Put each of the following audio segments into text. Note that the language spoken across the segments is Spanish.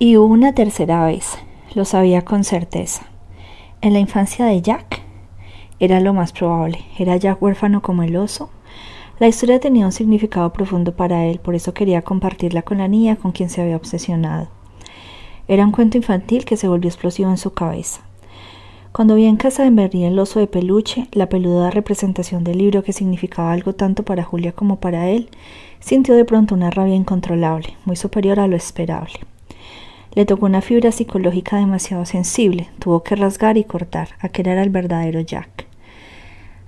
Y una tercera vez, lo sabía con certeza. En la infancia de Jack era lo más probable. ¿Era Jack huérfano como el oso? La historia tenía un significado profundo para él, por eso quería compartirla con la niña con quien se había obsesionado. Era un cuento infantil que se volvió explosivo en su cabeza. Cuando vi en casa de Marie el oso de peluche, la peluda representación del libro que significaba algo tanto para Julia como para él, sintió de pronto una rabia incontrolable, muy superior a lo esperable. Le tocó una fibra psicológica demasiado sensible, tuvo que rasgar y cortar, aquel era el verdadero Jack.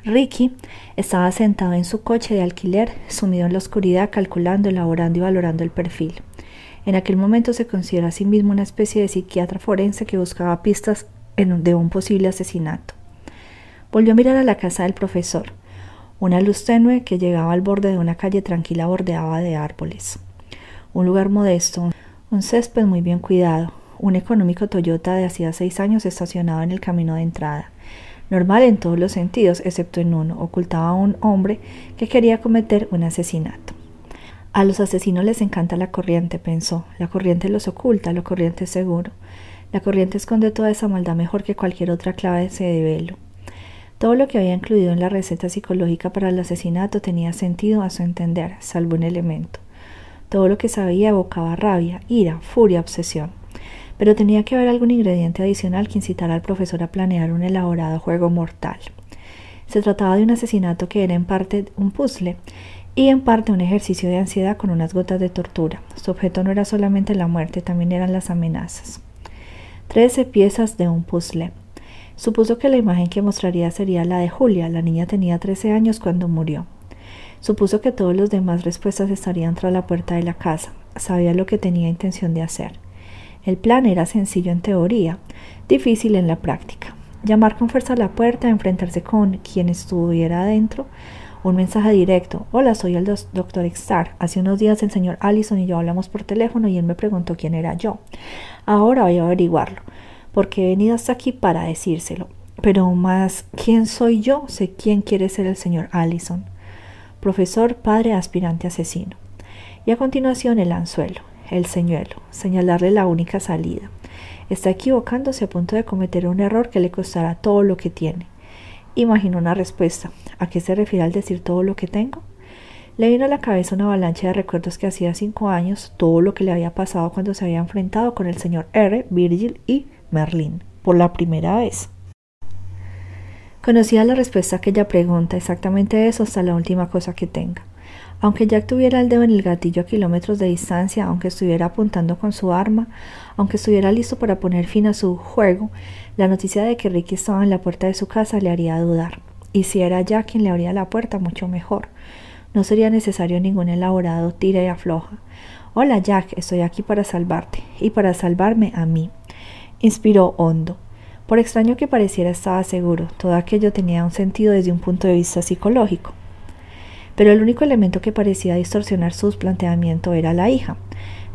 Ricky estaba sentado en su coche de alquiler, sumido en la oscuridad, calculando, elaborando y valorando el perfil. En aquel momento se considera a sí mismo una especie de psiquiatra forense que buscaba pistas de un posible asesinato. Volvió a mirar a la casa del profesor. Una luz tenue que llegaba al borde de una calle tranquila bordeaba de árboles. Un lugar modesto, un césped muy bien cuidado, un económico Toyota de hacía seis años estacionado en el camino de entrada normal en todos los sentidos, excepto en uno, ocultaba a un hombre que quería cometer un asesinato. A los asesinos les encanta la corriente, pensó. La corriente los oculta, la corriente es seguro. La corriente esconde toda esa maldad mejor que cualquier otra clave de velo. Todo lo que había incluido en la receta psicológica para el asesinato tenía sentido a su entender, salvo un elemento. Todo lo que sabía evocaba rabia, ira, furia, obsesión pero tenía que haber algún ingrediente adicional que incitara al profesor a planear un elaborado juego mortal. Se trataba de un asesinato que era en parte un puzzle y en parte un ejercicio de ansiedad con unas gotas de tortura. Su objeto no era solamente la muerte, también eran las amenazas. Trece piezas de un puzzle. Supuso que la imagen que mostraría sería la de Julia. La niña tenía trece años cuando murió. Supuso que todos los demás respuestas estarían tras la puerta de la casa. Sabía lo que tenía intención de hacer. El plan era sencillo en teoría, difícil en la práctica. Llamar con fuerza a la puerta, enfrentarse con quien estuviera adentro, un mensaje directo. Hola, soy el doctor Star. Hace unos días el señor Allison y yo hablamos por teléfono y él me preguntó quién era yo. Ahora voy a averiguarlo, porque he venido hasta aquí para decírselo. Pero más, ¿quién soy yo? Sé quién quiere ser el señor Allison. Profesor, padre, aspirante asesino. Y a continuación el anzuelo el señuelo, señalarle la única salida. Está equivocándose a punto de cometer un error que le costará todo lo que tiene. Imaginó una respuesta. ¿A qué se refiere al decir todo lo que tengo? Le vino a la cabeza una avalancha de recuerdos que hacía cinco años, todo lo que le había pasado cuando se había enfrentado con el señor R, Virgil y Merlin, por la primera vez. Conocía la respuesta a aquella pregunta, exactamente eso hasta la última cosa que tenga. Aunque Jack tuviera el dedo en el gatillo a kilómetros de distancia, aunque estuviera apuntando con su arma, aunque estuviera listo para poner fin a su juego, la noticia de que Ricky estaba en la puerta de su casa le haría dudar. Y si era Jack quien le abría la puerta, mucho mejor. No sería necesario ningún elaborado tira y afloja. Hola Jack, estoy aquí para salvarte y para salvarme a mí. Inspiró hondo. Por extraño que pareciera estaba seguro, todo aquello tenía un sentido desde un punto de vista psicológico pero el único elemento que parecía distorsionar su planteamiento era la hija.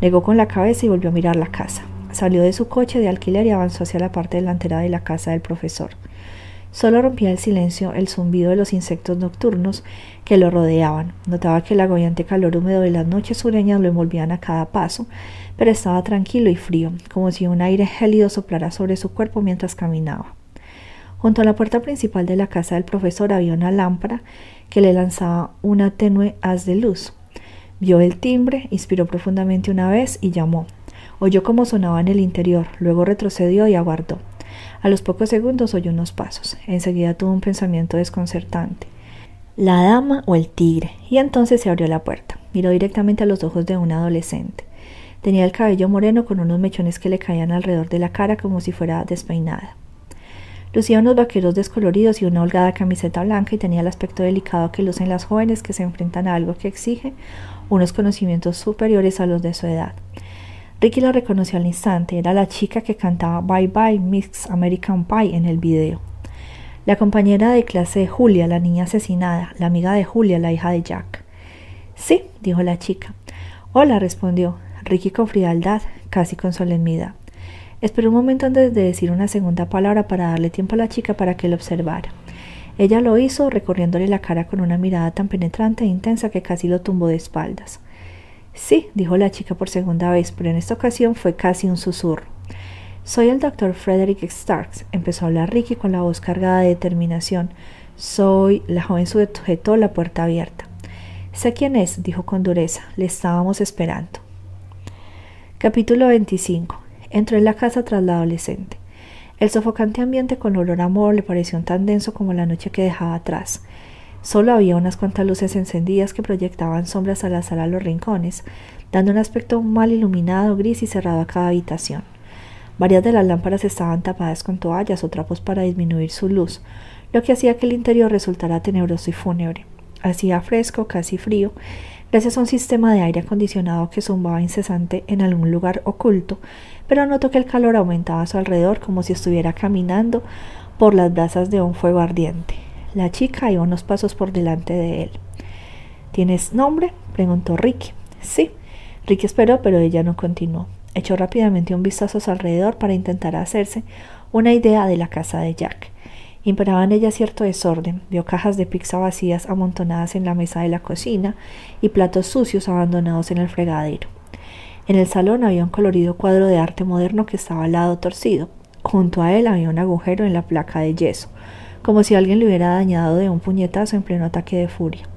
Negó con la cabeza y volvió a mirar la casa. Salió de su coche de alquiler y avanzó hacia la parte delantera de la casa del profesor. Solo rompía el silencio el zumbido de los insectos nocturnos que lo rodeaban. Notaba que el agobiante calor húmedo de las noches sureñas lo envolvían a cada paso, pero estaba tranquilo y frío, como si un aire gélido soplara sobre su cuerpo mientras caminaba. Junto a la puerta principal de la casa del profesor había una lámpara que le lanzaba una tenue haz de luz. Vio el timbre, inspiró profundamente una vez y llamó. Oyó cómo sonaba en el interior, luego retrocedió y aguardó. A los pocos segundos oyó unos pasos. Enseguida tuvo un pensamiento desconcertante. ¿La dama o el tigre? Y entonces se abrió la puerta. Miró directamente a los ojos de un adolescente. Tenía el cabello moreno con unos mechones que le caían alrededor de la cara como si fuera despeinada. Lucía unos vaqueros descoloridos y una holgada camiseta blanca y tenía el aspecto delicado que lucen las jóvenes que se enfrentan a algo que exige unos conocimientos superiores a los de su edad. Ricky la reconoció al instante, era la chica que cantaba Bye Bye Mix American Pie en el video. La compañera de clase de Julia, la niña asesinada, la amiga de Julia, la hija de Jack. Sí, dijo la chica. Hola, respondió Ricky con frialdad, casi con solemnidad. Esperó un momento antes de decir una segunda palabra para darle tiempo a la chica para que lo observara. Ella lo hizo recorriéndole la cara con una mirada tan penetrante e intensa que casi lo tumbó de espaldas. Sí, dijo la chica por segunda vez, pero en esta ocasión fue casi un susurro. Soy el doctor Frederick Starks, empezó a hablar Ricky con la voz cargada de determinación. Soy. La joven sujetó la puerta abierta. Sé quién es, dijo con dureza. Le estábamos esperando. Capítulo 25. Entró en la casa tras la adolescente. El sofocante ambiente con olor a amor le pareció tan denso como la noche que dejaba atrás. Solo había unas cuantas luces encendidas que proyectaban sombras al azar a los rincones, dando un aspecto mal iluminado, gris y cerrado a cada habitación. Varias de las lámparas estaban tapadas con toallas o trapos para disminuir su luz, lo que hacía que el interior resultara tenebroso y fúnebre. Hacía fresco, casi frío, gracias a un sistema de aire acondicionado que zumbaba incesante en algún lugar oculto, pero notó que el calor aumentaba a su alrededor como si estuviera caminando por las brasas de un fuego ardiente. La chica iba unos pasos por delante de él. ¿Tienes nombre? preguntó Ricky. Sí. Ricky esperó, pero ella no continuó. Echó rápidamente un vistazo a su alrededor para intentar hacerse una idea de la casa de Jack. Imperaba en ella cierto desorden. Vio cajas de pizza vacías amontonadas en la mesa de la cocina y platos sucios abandonados en el fregadero. En el salón había un colorido cuadro de arte moderno que estaba al lado torcido. Junto a él había un agujero en la placa de yeso, como si alguien le hubiera dañado de un puñetazo en pleno ataque de furia.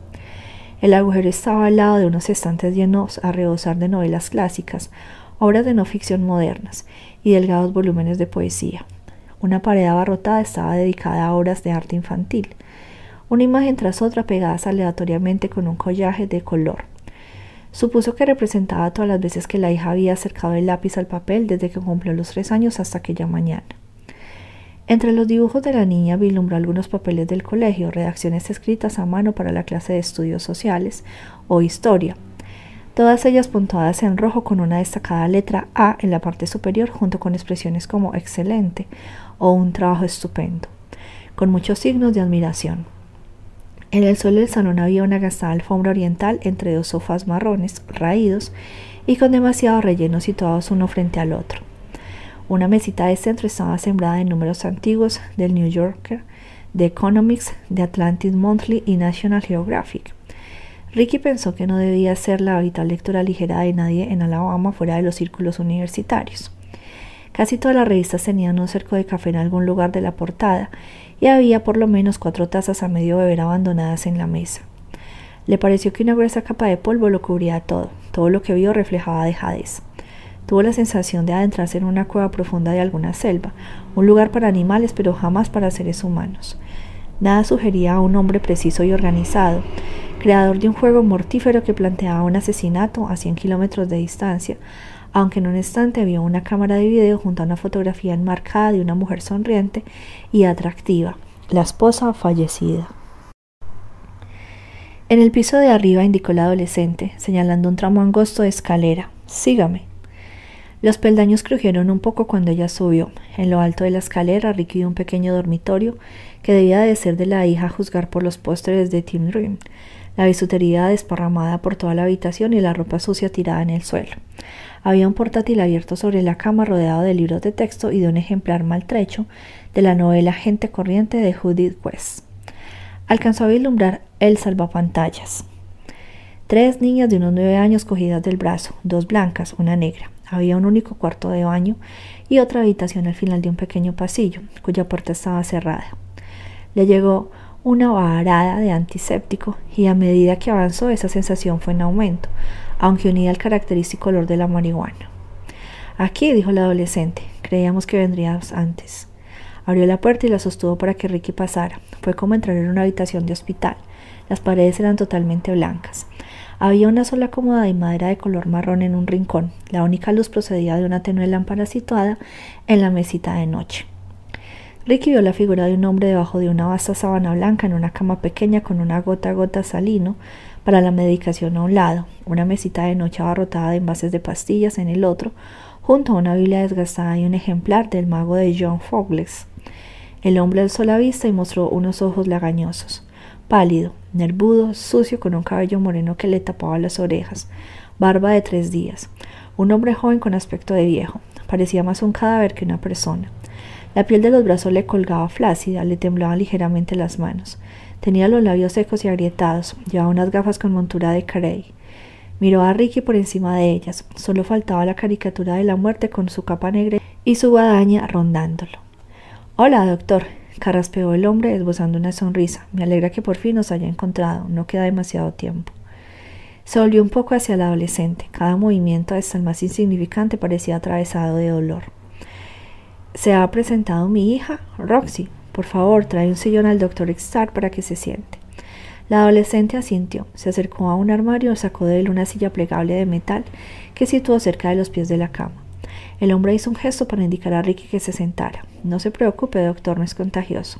El agujero estaba al lado de unos estantes llenos a rebosar de novelas clásicas, obras de no ficción modernas y delgados volúmenes de poesía. Una pared abarrotada estaba dedicada a obras de arte infantil, una imagen tras otra pegadas aleatoriamente con un collaje de color. Supuso que representaba todas las veces que la hija había acercado el lápiz al papel desde que cumplió los tres años hasta aquella mañana. Entre los dibujos de la niña vislumbró algunos papeles del colegio, redacciones escritas a mano para la clase de estudios sociales o historia, todas ellas puntuadas en rojo con una destacada letra A en la parte superior junto con expresiones como excelente o un trabajo estupendo, con muchos signos de admiración. En el suelo del salón había una gastada alfombra oriental entre dos sofás marrones, raídos y con demasiado relleno situados uno frente al otro. Una mesita de centro estaba sembrada de números antiguos del New Yorker, de Economics, de Atlantic Monthly y National Geographic. Ricky pensó que no debía ser la habitual lectura ligera de nadie en Alabama fuera de los círculos universitarios. Casi todas las revistas tenían un cerco de café en algún lugar de la portada y había por lo menos cuatro tazas a medio beber abandonadas en la mesa. Le pareció que una gruesa capa de polvo lo cubría todo. Todo lo que vio reflejaba dejadez. Tuvo la sensación de adentrarse en una cueva profunda de alguna selva, un lugar para animales pero jamás para seres humanos. Nada sugería a un hombre preciso y organizado, creador de un juego mortífero que planteaba un asesinato a 100 kilómetros de distancia, aunque en un instante vio una cámara de video junto a una fotografía enmarcada de una mujer sonriente y atractiva, la esposa fallecida. En el piso de arriba indicó el adolescente, señalando un tramo angosto de escalera. Sígame. Los peldaños crujieron un poco cuando ella subió. En lo alto de la escalera, Ricky un pequeño dormitorio que debía de ser de la hija a juzgar por los pósteres de Tim Dream, la bisutería desparramada por toda la habitación y la ropa sucia tirada en el suelo. Había un portátil abierto sobre la cama rodeado de libros de texto y de un ejemplar maltrecho de la novela Gente Corriente de Judith West. Alcanzó a vislumbrar el salvapantallas. Tres niñas de unos nueve años cogidas del brazo, dos blancas, una negra. Había un único cuarto de baño y otra habitación al final de un pequeño pasillo, cuya puerta estaba cerrada. Le llegó una varada de antiséptico y a medida que avanzó esa sensación fue en aumento, aunque unida al característico olor de la marihuana. Aquí, dijo el adolescente, creíamos que vendrías antes. Abrió la puerta y la sostuvo para que Ricky pasara. Fue como entrar en una habitación de hospital. Las paredes eran totalmente blancas. Había una sola cómoda de madera de color marrón en un rincón. La única luz procedía de una tenue lámpara situada en la mesita de noche. Ricky vio la figura de un hombre debajo de una vasta sábana blanca en una cama pequeña con una gota a gota salino para la medicación a un lado, una mesita de noche abarrotada de envases de pastillas en el otro, junto a una Biblia desgastada y un ejemplar del mago de John Fogles. El hombre alzó la vista y mostró unos ojos lagañosos, pálido, nervudo, sucio, con un cabello moreno que le tapaba las orejas, barba de tres días. Un hombre joven con aspecto de viejo. Parecía más un cadáver que una persona. La piel de los brazos le colgaba flácida, le temblaban ligeramente las manos. Tenía los labios secos y agrietados, llevaba unas gafas con montura de carey. Miró a Ricky por encima de ellas. Solo faltaba la caricatura de la muerte con su capa negra y su guadaña rondándolo. Hola, doctor, carraspeó el hombre esbozando una sonrisa. Me alegra que por fin nos haya encontrado. No queda demasiado tiempo. Se volvió un poco hacia el adolescente. Cada movimiento, hasta el más insignificante, parecía atravesado de dolor. Se ha presentado mi hija, Roxy. Por favor, trae un sillón al doctor Starr para que se siente. La adolescente asintió, se acercó a un armario y sacó de él una silla plegable de metal que situó cerca de los pies de la cama. El hombre hizo un gesto para indicar a Ricky que se sentara. No se preocupe, doctor, no es contagioso.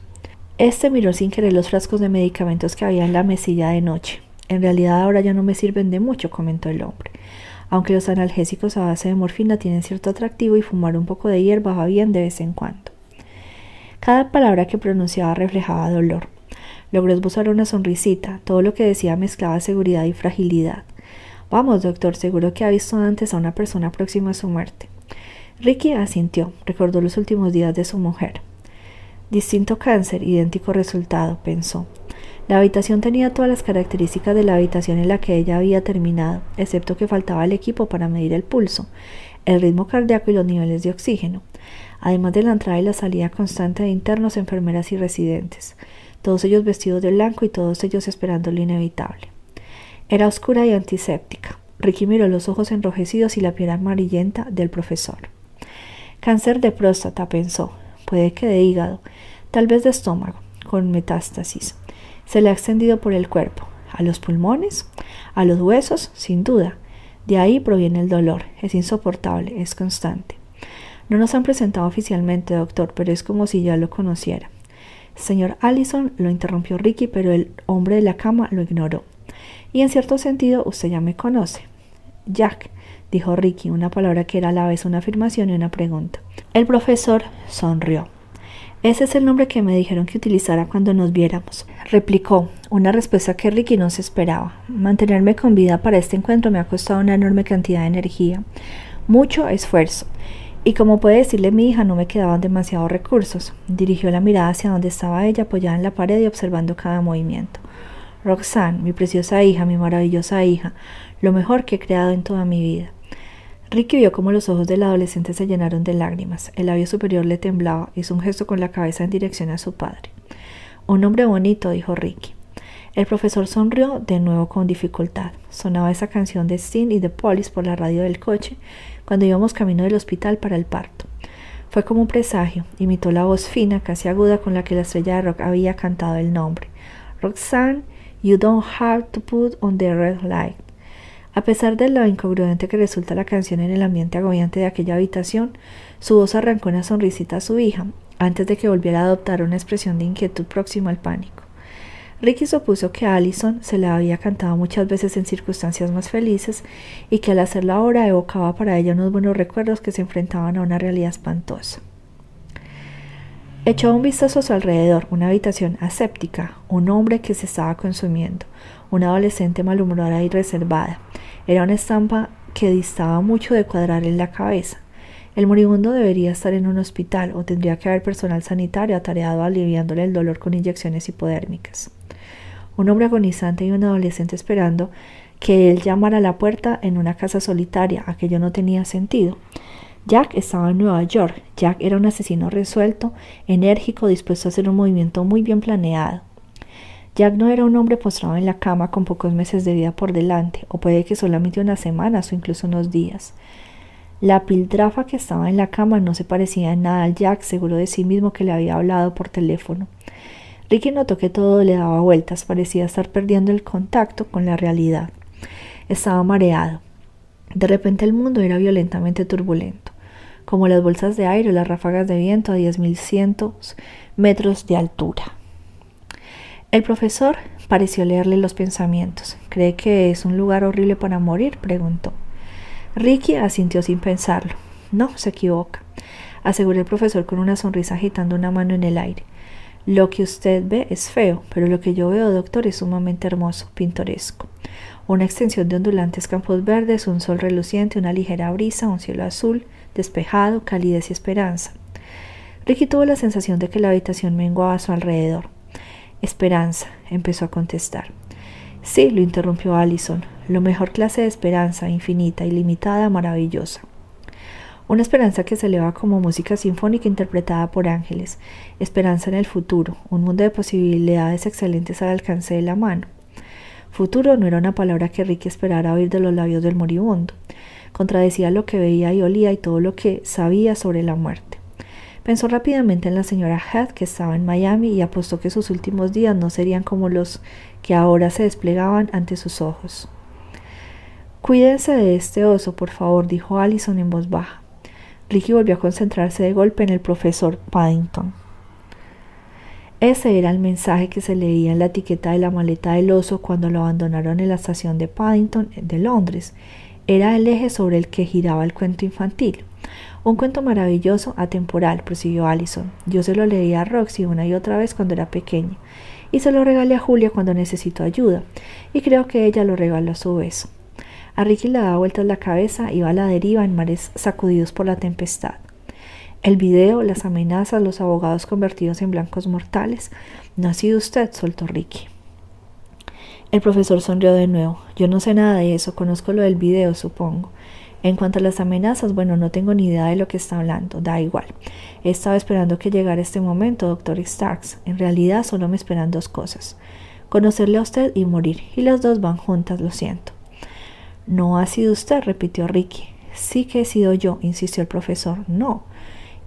Este miró sin querer los frascos de medicamentos que había en la mesilla de noche. En realidad ahora ya no me sirven de mucho, comentó el hombre. Aunque los analgésicos a base de morfina tienen cierto atractivo y fumar un poco de hierba va bien de vez en cuando. Cada palabra que pronunciaba reflejaba dolor. Logró esbozar una sonrisita. Todo lo que decía mezclaba seguridad y fragilidad. Vamos, doctor, seguro que ha visto antes a una persona próxima a su muerte. Ricky asintió. Recordó los últimos días de su mujer. Distinto cáncer, idéntico resultado, pensó. La habitación tenía todas las características de la habitación en la que ella había terminado, excepto que faltaba el equipo para medir el pulso, el ritmo cardíaco y los niveles de oxígeno, además de la entrada y la salida constante de internos, enfermeras y residentes todos ellos vestidos de blanco y todos ellos esperando lo inevitable. Era oscura y antiséptica. Ricky miró los ojos enrojecidos y la piel amarillenta del profesor. Cáncer de próstata, pensó. Puede que de hígado, tal vez de estómago, con metástasis. Se le ha extendido por el cuerpo. ¿A los pulmones? ¿A los huesos? Sin duda. De ahí proviene el dolor. Es insoportable, es constante. No nos han presentado oficialmente, doctor, pero es como si ya lo conociera. Señor Allison, lo interrumpió Ricky, pero el hombre de la cama lo ignoró. Y en cierto sentido usted ya me conoce. Jack, dijo Ricky, una palabra que era a la vez una afirmación y una pregunta. El profesor sonrió. Ese es el nombre que me dijeron que utilizara cuando nos viéramos, replicó, una respuesta que Ricky no se esperaba. Mantenerme con vida para este encuentro me ha costado una enorme cantidad de energía, mucho esfuerzo, y como puede decirle mi hija, no me quedaban demasiados recursos. Dirigió la mirada hacia donde estaba ella apoyada en la pared y observando cada movimiento. Roxanne, mi preciosa hija, mi maravillosa hija, lo mejor que he creado en toda mi vida. Ricky vio cómo los ojos del adolescente se llenaron de lágrimas. El labio superior le temblaba. Hizo un gesto con la cabeza en dirección a su padre. Un hombre bonito, dijo Ricky. El profesor sonrió de nuevo con dificultad. Sonaba esa canción de Sting y de Police por la radio del coche cuando íbamos camino del hospital para el parto. Fue como un presagio, imitó la voz fina, casi aguda con la que la estrella de rock había cantado el nombre. Roxanne, you don't have to put on the red light. A pesar de lo incongruente que resulta la canción en el ambiente agobiante de aquella habitación, su voz arrancó una sonrisita a su hija, antes de que volviera a adoptar una expresión de inquietud próxima al pánico. Ricky supuso que Allison se la había cantado muchas veces en circunstancias más felices y que al hacerlo ahora evocaba para ella unos buenos recuerdos que se enfrentaban a una realidad espantosa. Echó un vistazo a su alrededor, una habitación aséptica, un hombre que se estaba consumiendo, una adolescente malhumorada y reservada. Era una estampa que distaba mucho de cuadrar en la cabeza. El moribundo debería estar en un hospital o tendría que haber personal sanitario atareado aliviándole el dolor con inyecciones hipodérmicas un hombre agonizante y un adolescente esperando que él llamara a la puerta en una casa solitaria. Aquello no tenía sentido. Jack estaba en Nueva York. Jack era un asesino resuelto, enérgico, dispuesto a hacer un movimiento muy bien planeado. Jack no era un hombre postrado en la cama con pocos meses de vida por delante, o puede que solamente unas semanas o incluso unos días. La piltrafa que estaba en la cama no se parecía en nada al Jack, seguro de sí mismo que le había hablado por teléfono. Ricky notó que todo le daba vueltas, parecía estar perdiendo el contacto con la realidad. Estaba mareado. De repente el mundo era violentamente turbulento, como las bolsas de aire o las ráfagas de viento a diez mil cientos metros de altura. El profesor pareció leerle los pensamientos. ¿Cree que es un lugar horrible para morir? preguntó. Ricky asintió sin pensarlo. No, se equivoca, aseguró el profesor con una sonrisa agitando una mano en el aire. Lo que usted ve es feo, pero lo que yo veo, doctor, es sumamente hermoso, pintoresco. Una extensión de ondulantes campos verdes, un sol reluciente, una ligera brisa, un cielo azul, despejado, calidez y esperanza. Ricky tuvo la sensación de que la habitación menguaba a su alrededor. Esperanza, empezó a contestar. Sí, lo interrumpió Allison. lo mejor clase de esperanza, infinita, ilimitada, maravillosa. Una esperanza que se eleva como música sinfónica interpretada por ángeles, esperanza en el futuro, un mundo de posibilidades excelentes al alcance de la mano. Futuro no era una palabra que Ricky esperara oír de los labios del moribundo. Contradecía lo que veía y olía y todo lo que sabía sobre la muerte. Pensó rápidamente en la señora Head que estaba en Miami y apostó que sus últimos días no serían como los que ahora se desplegaban ante sus ojos. Cuídense de este oso, por favor, dijo Allison en voz baja. Ricky volvió a concentrarse de golpe en el profesor Paddington. Ese era el mensaje que se leía en la etiqueta de la maleta del oso cuando lo abandonaron en la estación de Paddington de Londres. Era el eje sobre el que giraba el cuento infantil. Un cuento maravilloso, atemporal, prosiguió Allison. Yo se lo leí a Roxy una y otra vez cuando era pequeña, y se lo regalé a Julia cuando necesitó ayuda, y creo que ella lo regaló a su vez. A Ricky le daba vueltas la cabeza, iba a la deriva en mares sacudidos por la tempestad. El video, las amenazas, los abogados convertidos en blancos mortales. No ha sido usted, soltó Ricky. El profesor sonrió de nuevo. Yo no sé nada de eso, conozco lo del video, supongo. En cuanto a las amenazas, bueno, no tengo ni idea de lo que está hablando, da igual. He estado esperando que llegara este momento, doctor Starks. En realidad solo me esperan dos cosas. Conocerle a usted y morir. Y las dos van juntas, lo siento. No ha sido usted, repitió Ricky. Sí que he sido yo, insistió el profesor. No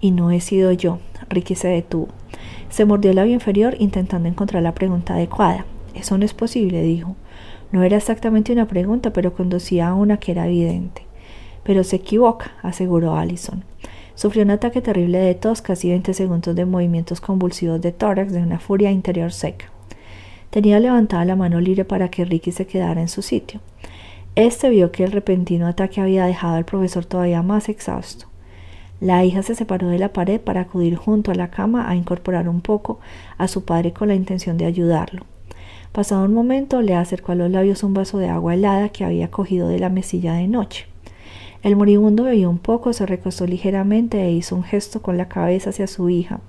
y no he sido yo. Ricky se detuvo. Se mordió el labio inferior intentando encontrar la pregunta adecuada. Eso no es posible, dijo. No era exactamente una pregunta, pero conducía a una que era evidente. Pero se equivoca, aseguró Allison. Sufrió un ataque terrible de tos, casi 20 segundos de movimientos convulsivos de tórax de una furia interior seca. Tenía levantada la mano libre para que Ricky se quedara en su sitio. Este vio que el repentino ataque había dejado al profesor todavía más exhausto. La hija se separó de la pared para acudir junto a la cama a incorporar un poco a su padre con la intención de ayudarlo. Pasado un momento le acercó a los labios un vaso de agua helada que había cogido de la mesilla de noche. El moribundo bebió un poco, se recostó ligeramente e hizo un gesto con la cabeza hacia su hija,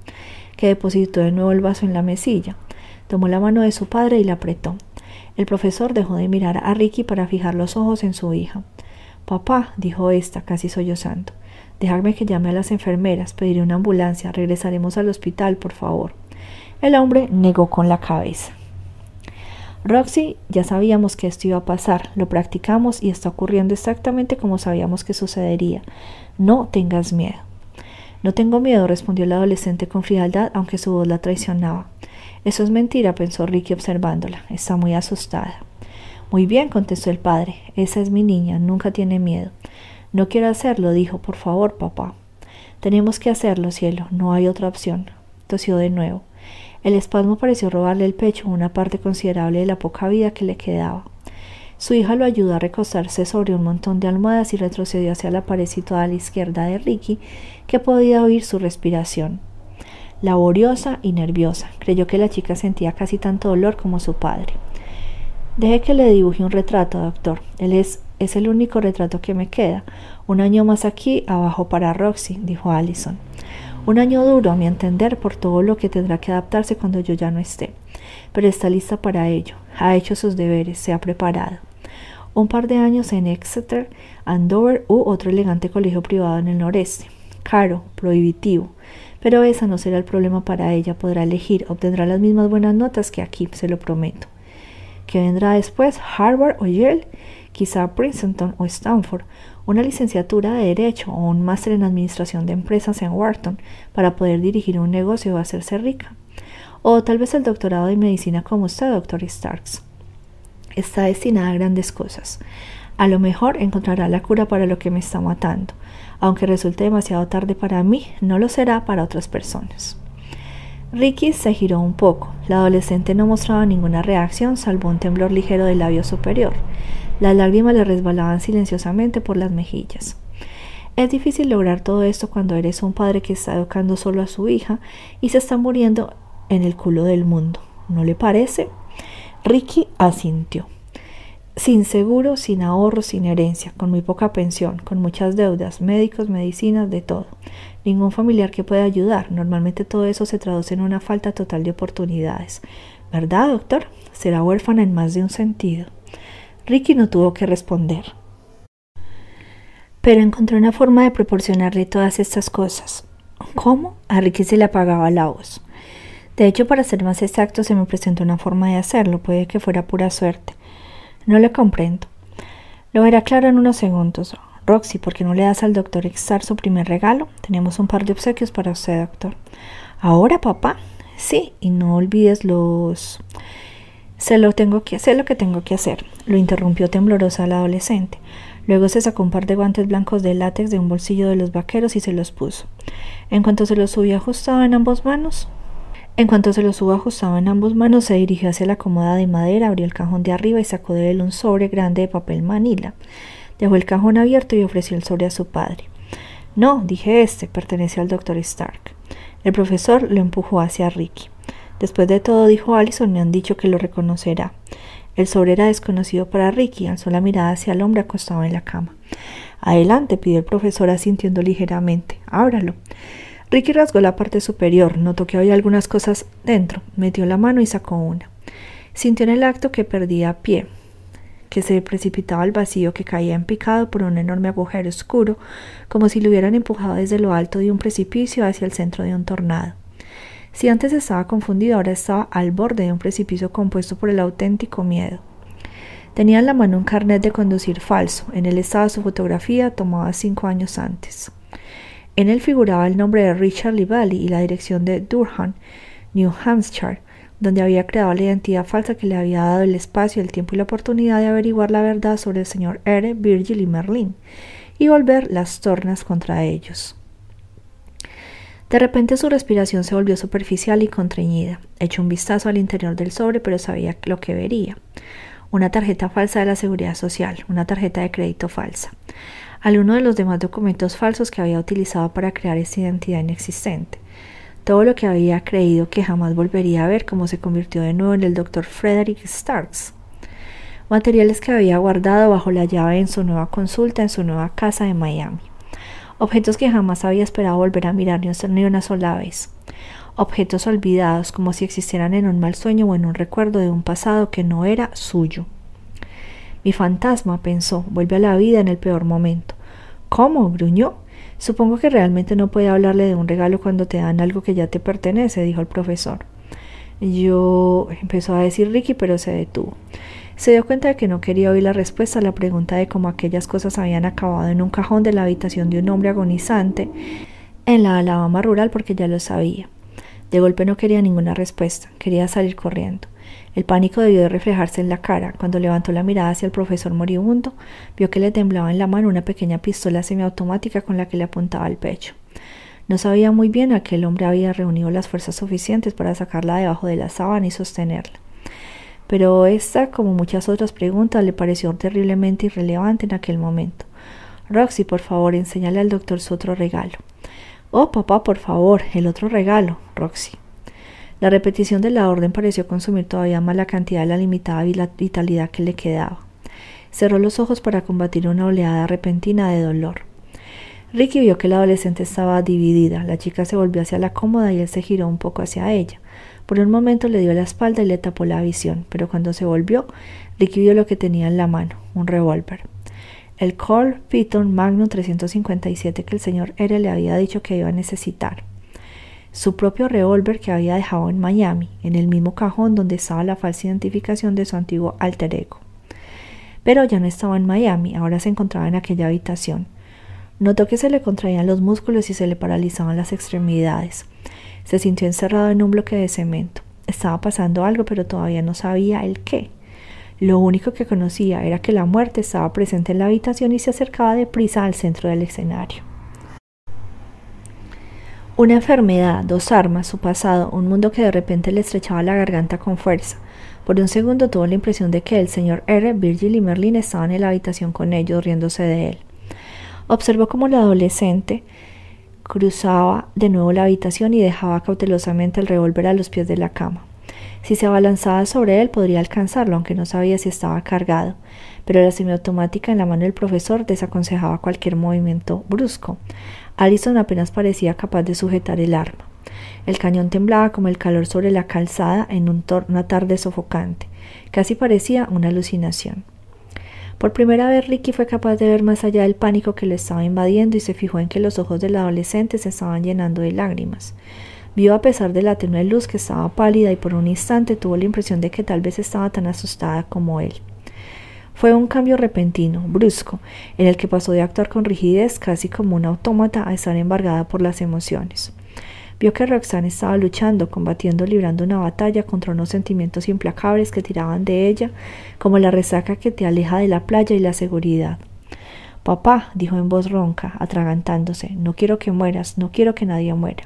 que depositó de nuevo el vaso en la mesilla. Tomó la mano de su padre y la apretó. El profesor dejó de mirar a Ricky para fijar los ojos en su hija. Papá, dijo ésta, casi sollozando, Dejadme que llame a las enfermeras, pediré una ambulancia, regresaremos al hospital, por favor. El hombre negó con la cabeza. Roxy, ya sabíamos que esto iba a pasar, lo practicamos y está ocurriendo exactamente como sabíamos que sucedería. No tengas miedo. No tengo miedo, respondió el adolescente con frialdad, aunque su voz la traicionaba. Eso es mentira, pensó Ricky observándola. Está muy asustada. Muy bien, contestó el padre. Esa es mi niña, nunca tiene miedo. No quiero hacerlo, dijo. Por favor, papá. Tenemos que hacerlo, cielo. No hay otra opción. Tosió de nuevo. El espasmo pareció robarle el pecho una parte considerable de la poca vida que le quedaba. Su hija lo ayudó a recostarse sobre un montón de almohadas y retrocedió hacia la pared situada a la izquierda de Ricky, que podía oír su respiración. Laboriosa y nerviosa, creyó que la chica sentía casi tanto dolor como su padre. Deje que le dibuje un retrato, doctor. Él es es el único retrato que me queda. Un año más aquí, abajo para Roxy, dijo Allison. Un año duro, a mi entender, por todo lo que tendrá que adaptarse cuando yo ya no esté. Pero está lista para ello. Ha hecho sus deberes, se ha preparado. Un par de años en Exeter, Andover u otro elegante colegio privado en el noreste. Caro, prohibitivo. Pero esa no será el problema para ella. Podrá elegir, obtendrá las mismas buenas notas que aquí, se lo prometo. ¿Qué vendrá después? ¿Harvard o Yale? quizá Princeton o Stanford, una licenciatura de Derecho o un máster en Administración de Empresas en Wharton para poder dirigir un negocio o hacerse rica. O tal vez el doctorado de Medicina como usted, doctor Starks. Está destinada a grandes cosas. A lo mejor encontrará la cura para lo que me está matando. Aunque resulte demasiado tarde para mí, no lo será para otras personas. Ricky se giró un poco. La adolescente no mostraba ninguna reacción salvo un temblor ligero del labio superior. Las lágrimas le resbalaban silenciosamente por las mejillas. Es difícil lograr todo esto cuando eres un padre que está educando solo a su hija y se está muriendo en el culo del mundo. ¿No le parece? Ricky asintió. Sin seguro, sin ahorro, sin herencia, con muy poca pensión, con muchas deudas, médicos, medicinas, de todo. Ningún familiar que pueda ayudar. Normalmente todo eso se traduce en una falta total de oportunidades. ¿Verdad, doctor? Será huérfana en más de un sentido. Ricky no tuvo que responder. Pero encontró una forma de proporcionarle todas estas cosas. ¿Cómo? A Ricky se le apagaba la voz. De hecho, para ser más exacto, se me presentó una forma de hacerlo, puede que fuera pura suerte. No lo comprendo. Lo verá claro en unos segundos. Roxy, ¿por qué no le das al doctor Exar su primer regalo? Tenemos un par de obsequios para usted, doctor. ¿Ahora, papá? Sí, y no olvides los... Sé lo, tengo que, sé lo que tengo que hacer, lo interrumpió temblorosa la adolescente. Luego se sacó un par de guantes blancos de látex de un bolsillo de los vaqueros y se los puso. En cuanto se los subió ajustado en ambas manos, en cuanto se los hubo ajustado en ambas manos, se dirigió hacia la cómoda de madera, abrió el cajón de arriba y sacó de él un sobre grande de papel manila. Dejó el cajón abierto y ofreció el sobre a su padre. No, dije este, pertenece al doctor Stark. El profesor lo empujó hacia Ricky. Después de todo, dijo Allison, me han dicho que lo reconocerá. El sobre era desconocido para Ricky, alzó la mirada hacia el hombre acostado en la cama. Adelante, pidió el profesor asintiendo ligeramente. Ábralo. Ricky rasgó la parte superior, notó que había algunas cosas dentro, metió la mano y sacó una. Sintió en el acto que perdía pie, que se precipitaba al vacío, que caía en picado por un enorme agujero oscuro, como si lo hubieran empujado desde lo alto de un precipicio hacia el centro de un tornado. Si antes estaba confundido, ahora estaba al borde de un precipicio compuesto por el auténtico miedo. Tenía en la mano un carnet de conducir falso. En él estaba su fotografía tomada cinco años antes. En él figuraba el nombre de Richard Livali y la dirección de Durham, New Hampshire, donde había creado la identidad falsa que le había dado el espacio, el tiempo y la oportunidad de averiguar la verdad sobre el señor R., Virgil y Merlin, y volver las tornas contra ellos. De repente su respiración se volvió superficial y contrañida. Echó un vistazo al interior del sobre, pero sabía lo que vería. Una tarjeta falsa de la Seguridad Social, una tarjeta de crédito falsa. Alguno de los demás documentos falsos que había utilizado para crear esta identidad inexistente. Todo lo que había creído que jamás volvería a ver como se convirtió de nuevo en el Dr. Frederick Starks. Materiales que había guardado bajo la llave en su nueva consulta en su nueva casa de Miami objetos que jamás había esperado volver a mirar ni una sola vez, objetos olvidados como si existieran en un mal sueño o en un recuerdo de un pasado que no era suyo. Mi fantasma, pensó, vuelve a la vida en el peor momento. ¿Cómo? gruñó. Supongo que realmente no puede hablarle de un regalo cuando te dan algo que ya te pertenece, dijo el profesor. Yo empezó a decir Ricky, pero se detuvo. Se dio cuenta de que no quería oír la respuesta a la pregunta de cómo aquellas cosas habían acabado en un cajón de la habitación de un hombre agonizante en la Alabama rural porque ya lo sabía. De golpe no quería ninguna respuesta, quería salir corriendo. El pánico debió de reflejarse en la cara. Cuando levantó la mirada hacia el profesor moribundo, vio que le temblaba en la mano una pequeña pistola semiautomática con la que le apuntaba al pecho. No sabía muy bien a qué el hombre había reunido las fuerzas suficientes para sacarla debajo de la sábana y sostenerla pero esta, como muchas otras preguntas, le pareció terriblemente irrelevante en aquel momento. Roxy, por favor, enséñale al doctor su otro regalo. Oh, papá, por favor, el otro regalo, Roxy. La repetición de la orden pareció consumir todavía más la cantidad de la limitada vitalidad que le quedaba. Cerró los ojos para combatir una oleada repentina de dolor. Ricky vio que la adolescente estaba dividida. La chica se volvió hacia la cómoda y él se giró un poco hacia ella. Por un momento le dio la espalda y le tapó la visión, pero cuando se volvió, Ricky vio lo que tenía en la mano, un revólver. El Colt Python Magnum 357 que el señor R le había dicho que iba a necesitar. Su propio revólver que había dejado en Miami, en el mismo cajón donde estaba la falsa identificación de su antiguo alter ego. Pero ya no estaba en Miami, ahora se encontraba en aquella habitación. Notó que se le contraían los músculos y se le paralizaban las extremidades. Se sintió encerrado en un bloque de cemento. Estaba pasando algo, pero todavía no sabía el qué. Lo único que conocía era que la muerte estaba presente en la habitación y se acercaba deprisa al centro del escenario. Una enfermedad, dos armas, su pasado, un mundo que de repente le estrechaba la garganta con fuerza. Por un segundo tuvo la impresión de que el señor R., Virgil y Merlin estaban en la habitación con ellos, riéndose de él. Observó cómo la adolescente cruzaba de nuevo la habitación y dejaba cautelosamente el revólver a los pies de la cama. Si se abalanzaba sobre él podría alcanzarlo, aunque no sabía si estaba cargado, pero la semiautomática en la mano del profesor desaconsejaba cualquier movimiento brusco. Allison apenas parecía capaz de sujetar el arma. El cañón temblaba como el calor sobre la calzada en una tarde sofocante. Casi parecía una alucinación. Por primera vez Ricky fue capaz de ver más allá del pánico que le estaba invadiendo y se fijó en que los ojos del adolescente se estaban llenando de lágrimas. Vio a pesar de la tenue luz que estaba pálida y por un instante tuvo la impresión de que tal vez estaba tan asustada como él. Fue un cambio repentino, brusco, en el que pasó de actuar con rigidez casi como un autómata a estar embargada por las emociones. Vio que Roxanne estaba luchando, combatiendo, librando una batalla contra unos sentimientos implacables que tiraban de ella, como la resaca que te aleja de la playa y la seguridad. Papá, dijo en voz ronca, atragantándose, no quiero que mueras, no quiero que nadie muera.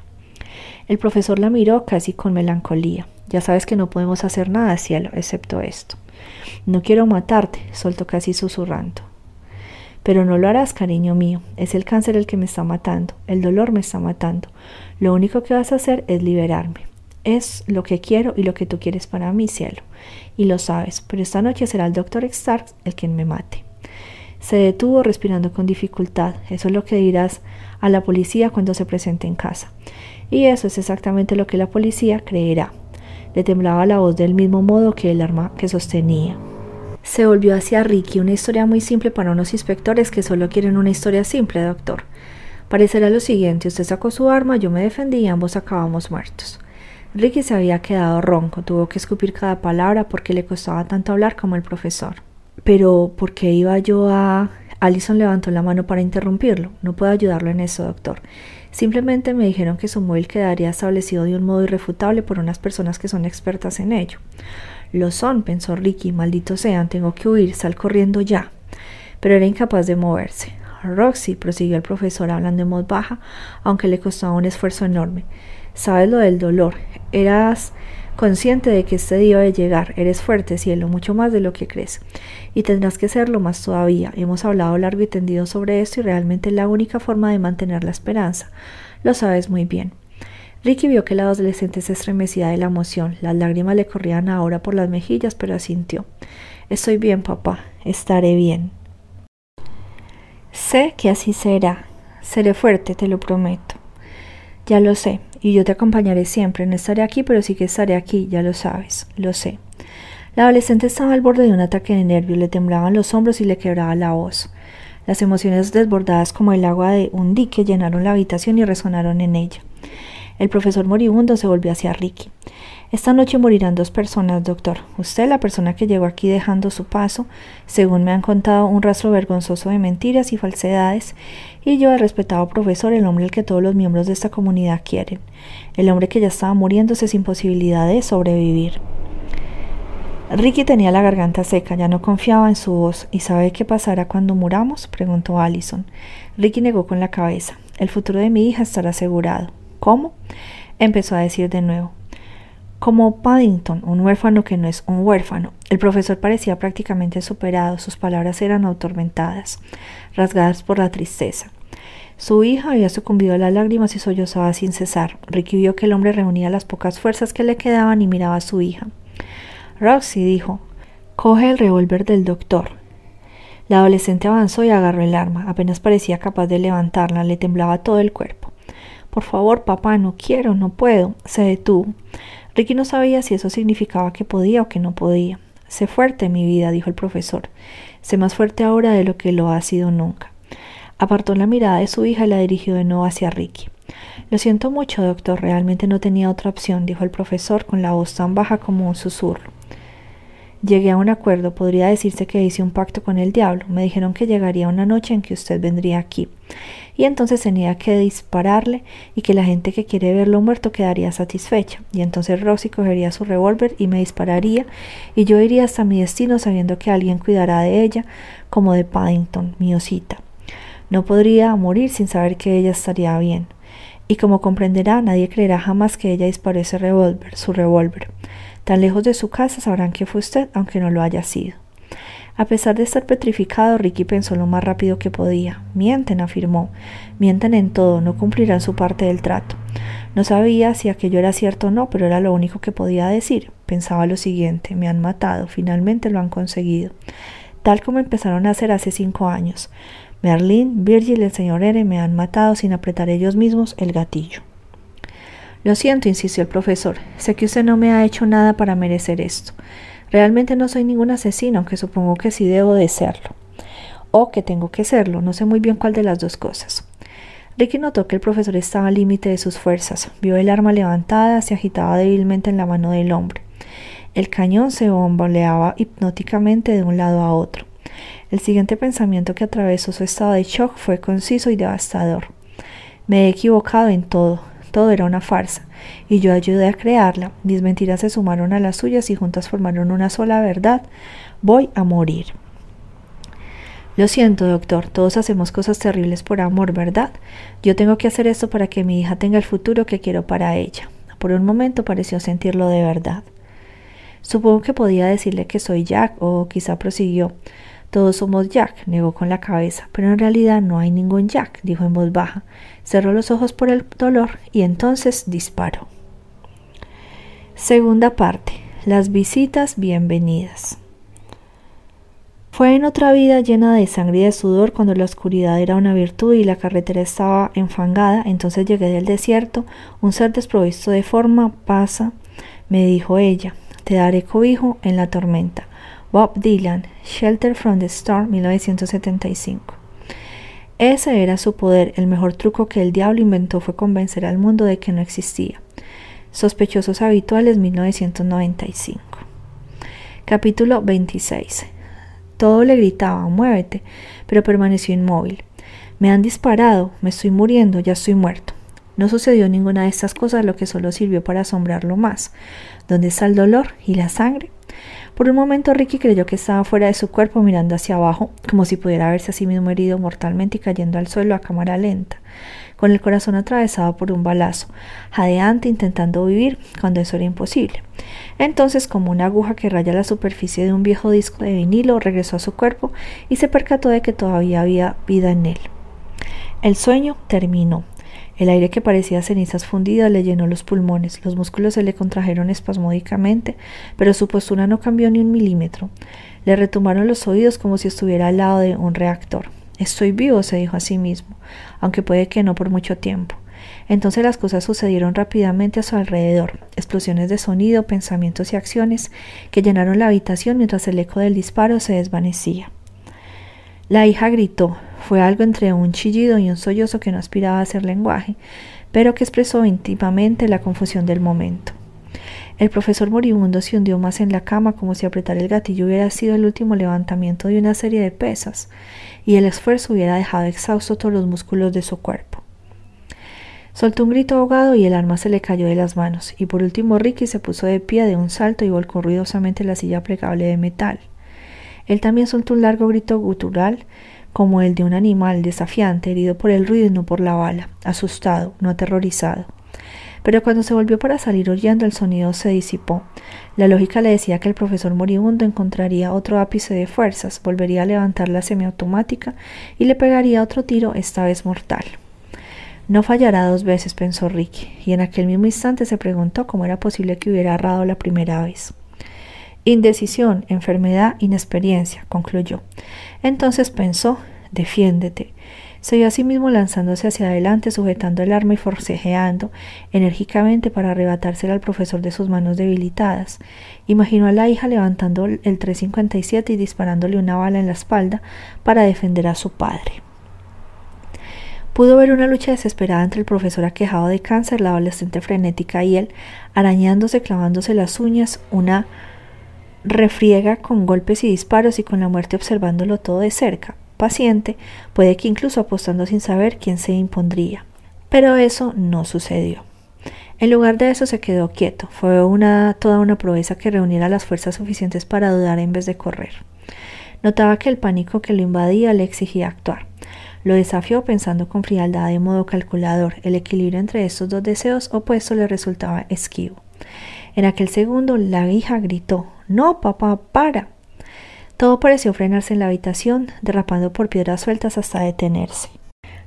El profesor la miró casi con melancolía. Ya sabes que no podemos hacer nada, cielo, excepto esto. No quiero matarte, soltó casi susurrando. Pero no lo harás, cariño mío. Es el cáncer el que me está matando. El dolor me está matando. Lo único que vas a hacer es liberarme. Es lo que quiero y lo que tú quieres para mí, cielo. Y lo sabes, pero esta noche será el doctor Stark el quien me mate. Se detuvo respirando con dificultad. Eso es lo que dirás a la policía cuando se presente en casa. Y eso es exactamente lo que la policía creerá. Le temblaba la voz del mismo modo que el arma que sostenía. Se volvió hacia Ricky, una historia muy simple para unos inspectores que solo quieren una historia simple, doctor. Parecerá lo siguiente, usted sacó su arma, yo me defendí y ambos acabamos muertos. Ricky se había quedado ronco, tuvo que escupir cada palabra porque le costaba tanto hablar como el profesor. Pero, ¿por qué iba yo a...? Allison levantó la mano para interrumpirlo. No puedo ayudarlo en eso, doctor. Simplemente me dijeron que su móvil quedaría establecido de un modo irrefutable por unas personas que son expertas en ello. Lo son, pensó Ricky, maldito sean, tengo que huir, sal corriendo ya. Pero era incapaz de moverse. Roxy, prosiguió el profesor hablando en voz baja, aunque le costaba un esfuerzo enorme. Sabes lo del dolor. Eras consciente de que este día de llegar. Eres fuerte, cielo, mucho más de lo que crees. Y tendrás que serlo más todavía. Hemos hablado largo y tendido sobre esto y realmente es la única forma de mantener la esperanza. Lo sabes muy bien. Ricky vio que el adolescente se estremecía de la emoción. Las lágrimas le corrían ahora por las mejillas, pero asintió. Estoy bien, papá. Estaré bien. Sé que así será. Seré fuerte, te lo prometo. Ya lo sé, y yo te acompañaré siempre. No estaré aquí, pero sí que estaré aquí, ya lo sabes. Lo sé. La adolescente estaba al borde de un ataque de nervios, le temblaban los hombros y le quebraba la voz. Las emociones desbordadas como el agua de un dique llenaron la habitación y resonaron en ella. El profesor moribundo se volvió hacia Ricky. Esta noche morirán dos personas, doctor. Usted, la persona que llegó aquí dejando su paso, según me han contado, un rastro vergonzoso de mentiras y falsedades, y yo, el respetado profesor, el hombre al que todos los miembros de esta comunidad quieren, el hombre que ya estaba muriéndose sin posibilidad de sobrevivir. Ricky tenía la garganta seca, ya no confiaba en su voz. ¿Y sabe qué pasará cuando muramos? preguntó Allison. Ricky negó con la cabeza. El futuro de mi hija estará asegurado. ¿Cómo? empezó a decir de nuevo. Como Paddington, un huérfano que no es un huérfano. El profesor parecía prácticamente superado, sus palabras eran atormentadas, rasgadas por la tristeza. Su hija había sucumbido a las lágrimas y sollozaba sin cesar. Ricky vio que el hombre reunía las pocas fuerzas que le quedaban y miraba a su hija. Roxy dijo, coge el revólver del doctor. La adolescente avanzó y agarró el arma. Apenas parecía capaz de levantarla, le temblaba todo el cuerpo. Por favor, papá, no quiero, no puedo. Se detuvo. Ricky no sabía si eso significaba que podía o que no podía. Sé fuerte, mi vida, dijo el profesor. Sé más fuerte ahora de lo que lo ha sido nunca. Apartó la mirada de su hija y la dirigió de nuevo hacia Ricky. Lo siento mucho, doctor, realmente no tenía otra opción, dijo el profesor con la voz tan baja como un susurro. Llegué a un acuerdo, podría decirse que hice un pacto con el diablo. Me dijeron que llegaría una noche en que usted vendría aquí. Y entonces tenía que dispararle y que la gente que quiere verlo muerto quedaría satisfecha. Y entonces Roxy cogería su revólver y me dispararía y yo iría hasta mi destino sabiendo que alguien cuidará de ella como de Paddington, mi osita. No podría morir sin saber que ella estaría bien. Y como comprenderá, nadie creerá jamás que ella disparó ese revólver, su revólver. Tan lejos de su casa sabrán que fue usted, aunque no lo haya sido. A pesar de estar petrificado, Ricky pensó lo más rápido que podía. Mienten, afirmó. Mienten en todo, no cumplirán su parte del trato. No sabía si aquello era cierto o no, pero era lo único que podía decir. Pensaba lo siguiente, me han matado, finalmente lo han conseguido. Tal como empezaron a hacer hace cinco años. Merlin, Virgil y el señor R me han matado sin apretar ellos mismos el gatillo. Lo siento, insistió el profesor. Sé que usted no me ha hecho nada para merecer esto. Realmente no soy ningún asesino, aunque supongo que sí debo de serlo. o que tengo que serlo, no sé muy bien cuál de las dos cosas. Ricky notó que el profesor estaba al límite de sus fuerzas. Vio el arma levantada, se agitaba débilmente en la mano del hombre. El cañón se bomboleaba hipnóticamente de un lado a otro. El siguiente pensamiento que atravesó su estado de shock fue conciso y devastador. Me he equivocado en todo. Todo era una farsa, y yo ayudé a crearla. Mis mentiras se sumaron a las suyas y juntas formaron una sola verdad. Voy a morir. Lo siento, doctor, todos hacemos cosas terribles por amor, ¿verdad? Yo tengo que hacer esto para que mi hija tenga el futuro que quiero para ella. Por un momento pareció sentirlo de verdad. Supongo que podía decirle que soy Jack, o quizá prosiguió. Todos somos Jack, negó con la cabeza, pero en realidad no hay ningún Jack, dijo en voz baja. Cerró los ojos por el dolor y entonces disparó. Segunda parte. Las visitas bienvenidas. Fue en otra vida llena de sangre y de sudor cuando la oscuridad era una virtud y la carretera estaba enfangada. Entonces llegué del desierto, un ser desprovisto de forma pasa, me dijo ella, te daré cobijo en la tormenta. Bob Dylan, Shelter from the Storm, 1975. Ese era su poder, el mejor truco que el diablo inventó fue convencer al mundo de que no existía. Sospechosos habituales, 1995. Capítulo 26. Todo le gritaba, muévete, pero permaneció inmóvil. Me han disparado, me estoy muriendo, ya estoy muerto. No sucedió ninguna de estas cosas, lo que solo sirvió para asombrarlo más. ¿Dónde está el dolor y la sangre? Por un momento Ricky creyó que estaba fuera de su cuerpo mirando hacia abajo, como si pudiera verse a sí mismo herido mortalmente y cayendo al suelo a cámara lenta con el corazón atravesado por un balazo, jadeante intentando vivir cuando eso era imposible. Entonces, como una aguja que raya la superficie de un viejo disco de vinilo, regresó a su cuerpo y se percató de que todavía había vida en él. El sueño terminó. El aire que parecía cenizas fundidas le llenó los pulmones, los músculos se le contrajeron espasmódicamente, pero su postura no cambió ni un milímetro. Le retumbaron los oídos como si estuviera al lado de un reactor. Estoy vivo, se dijo a sí mismo, aunque puede que no por mucho tiempo. Entonces las cosas sucedieron rápidamente a su alrededor, explosiones de sonido, pensamientos y acciones que llenaron la habitación mientras el eco del disparo se desvanecía. La hija gritó, fue algo entre un chillido y un sollozo que no aspiraba a ser lenguaje, pero que expresó íntimamente la confusión del momento. El profesor moribundo se hundió más en la cama como si apretar el gatillo hubiera sido el último levantamiento de una serie de pesas y el esfuerzo hubiera dejado exhausto todos los músculos de su cuerpo. Soltó un grito ahogado y el arma se le cayó de las manos, y por último Ricky se puso de pie de un salto y volcó ruidosamente la silla plegable de metal. Él también soltó un largo grito gutural, como el de un animal desafiante, herido por el ruido y no por la bala, asustado, no aterrorizado. Pero cuando se volvió para salir oyendo el sonido se disipó. La lógica le decía que el profesor moribundo encontraría otro ápice de fuerzas, volvería a levantar la semiautomática y le pegaría otro tiro, esta vez mortal. No fallará dos veces, pensó Ricky, y en aquel mismo instante se preguntó cómo era posible que hubiera errado la primera vez. Indecisión, enfermedad, inexperiencia, concluyó. Entonces pensó, defiéndete. Se vio a sí mismo lanzándose hacia adelante, sujetando el arma y forcejeando enérgicamente para arrebatársela al profesor de sus manos debilitadas. Imaginó a la hija levantando el 357 y disparándole una bala en la espalda para defender a su padre. Pudo ver una lucha desesperada entre el profesor aquejado de cáncer, la adolescente frenética y él, arañándose, clavándose las uñas, una refriega con golpes y disparos y con la muerte observándolo todo de cerca paciente, puede que incluso apostando sin saber quién se impondría. Pero eso no sucedió. En lugar de eso se quedó quieto. Fue una, toda una proeza que reuniera las fuerzas suficientes para dudar en vez de correr. Notaba que el pánico que lo invadía le exigía actuar. Lo desafió pensando con frialdad de modo calculador. El equilibrio entre estos dos deseos opuestos le resultaba esquivo. En aquel segundo la hija gritó No, papá, para. Todo pareció frenarse en la habitación, derrapando por piedras sueltas hasta detenerse.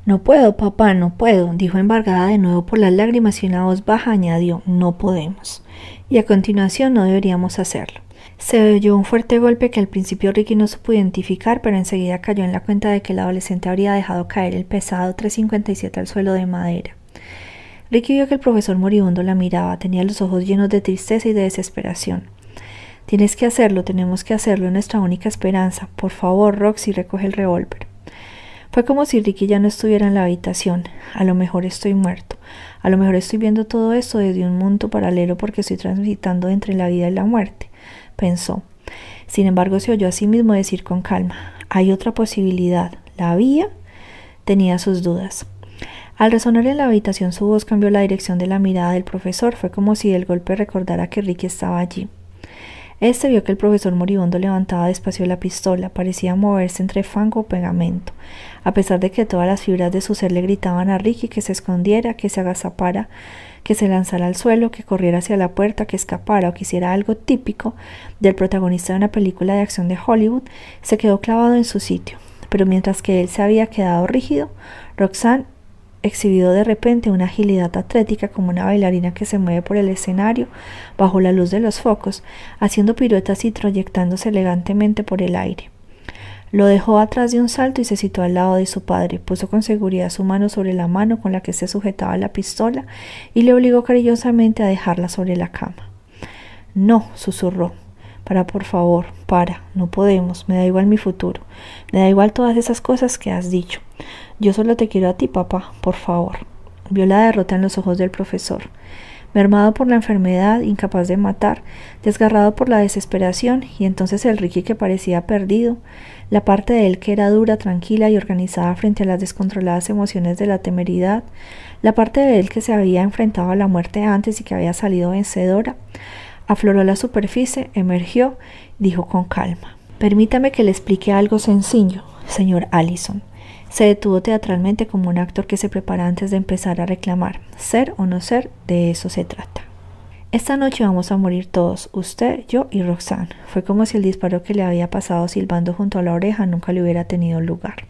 No puedo, papá, no puedo, dijo embargada de nuevo por las lágrimas y una voz baja añadió No podemos. Y a continuación no deberíamos hacerlo. Se oyó un fuerte golpe que al principio Ricky no supo identificar, pero enseguida cayó en la cuenta de que el adolescente habría dejado caer el pesado 357 al suelo de madera. Ricky vio que el profesor moribundo la miraba, tenía los ojos llenos de tristeza y de desesperación. Tienes que hacerlo, tenemos que hacerlo, es nuestra única esperanza. Por favor, Roxy, recoge el revólver. Fue como si Ricky ya no estuviera en la habitación. A lo mejor estoy muerto. A lo mejor estoy viendo todo esto desde un mundo paralelo porque estoy transitando entre la vida y la muerte, pensó. Sin embargo, se oyó a sí mismo decir con calma, hay otra posibilidad. ¿La había? Tenía sus dudas. Al resonar en la habitación su voz cambió la dirección de la mirada del profesor. Fue como si el golpe recordara que Ricky estaba allí. Este vio que el profesor moribundo levantaba despacio la pistola, parecía moverse entre fango o pegamento, a pesar de que todas las fibras de su ser le gritaban a Ricky que se escondiera, que se agazapara, que se lanzara al suelo, que corriera hacia la puerta, que escapara o que hiciera algo típico del protagonista de una película de acción de Hollywood, se quedó clavado en su sitio. Pero mientras que él se había quedado rígido, Roxanne exhibido de repente una agilidad atlética como una bailarina que se mueve por el escenario bajo la luz de los focos, haciendo piruetas y proyectándose elegantemente por el aire. Lo dejó atrás de un salto y se situó al lado de su padre, puso con seguridad su mano sobre la mano con la que se sujetaba la pistola y le obligó cariñosamente a dejarla sobre la cama. No, susurró. Para, por favor, para, no podemos, me da igual mi futuro, me da igual todas esas cosas que has dicho. Yo solo te quiero a ti, papá, por favor. Vio la derrota en los ojos del profesor. Mermado por la enfermedad, incapaz de matar, desgarrado por la desesperación, y entonces el Ricky que parecía perdido, la parte de él que era dura, tranquila y organizada frente a las descontroladas emociones de la temeridad, la parte de él que se había enfrentado a la muerte antes y que había salido vencedora, afloró la superficie, emergió, dijo con calma. Permítame que le explique algo sencillo, señor Allison. Se detuvo teatralmente como un actor que se prepara antes de empezar a reclamar. Ser o no ser, de eso se trata. Esta noche vamos a morir todos, usted, yo y Roxanne. Fue como si el disparo que le había pasado silbando junto a la oreja nunca le hubiera tenido lugar.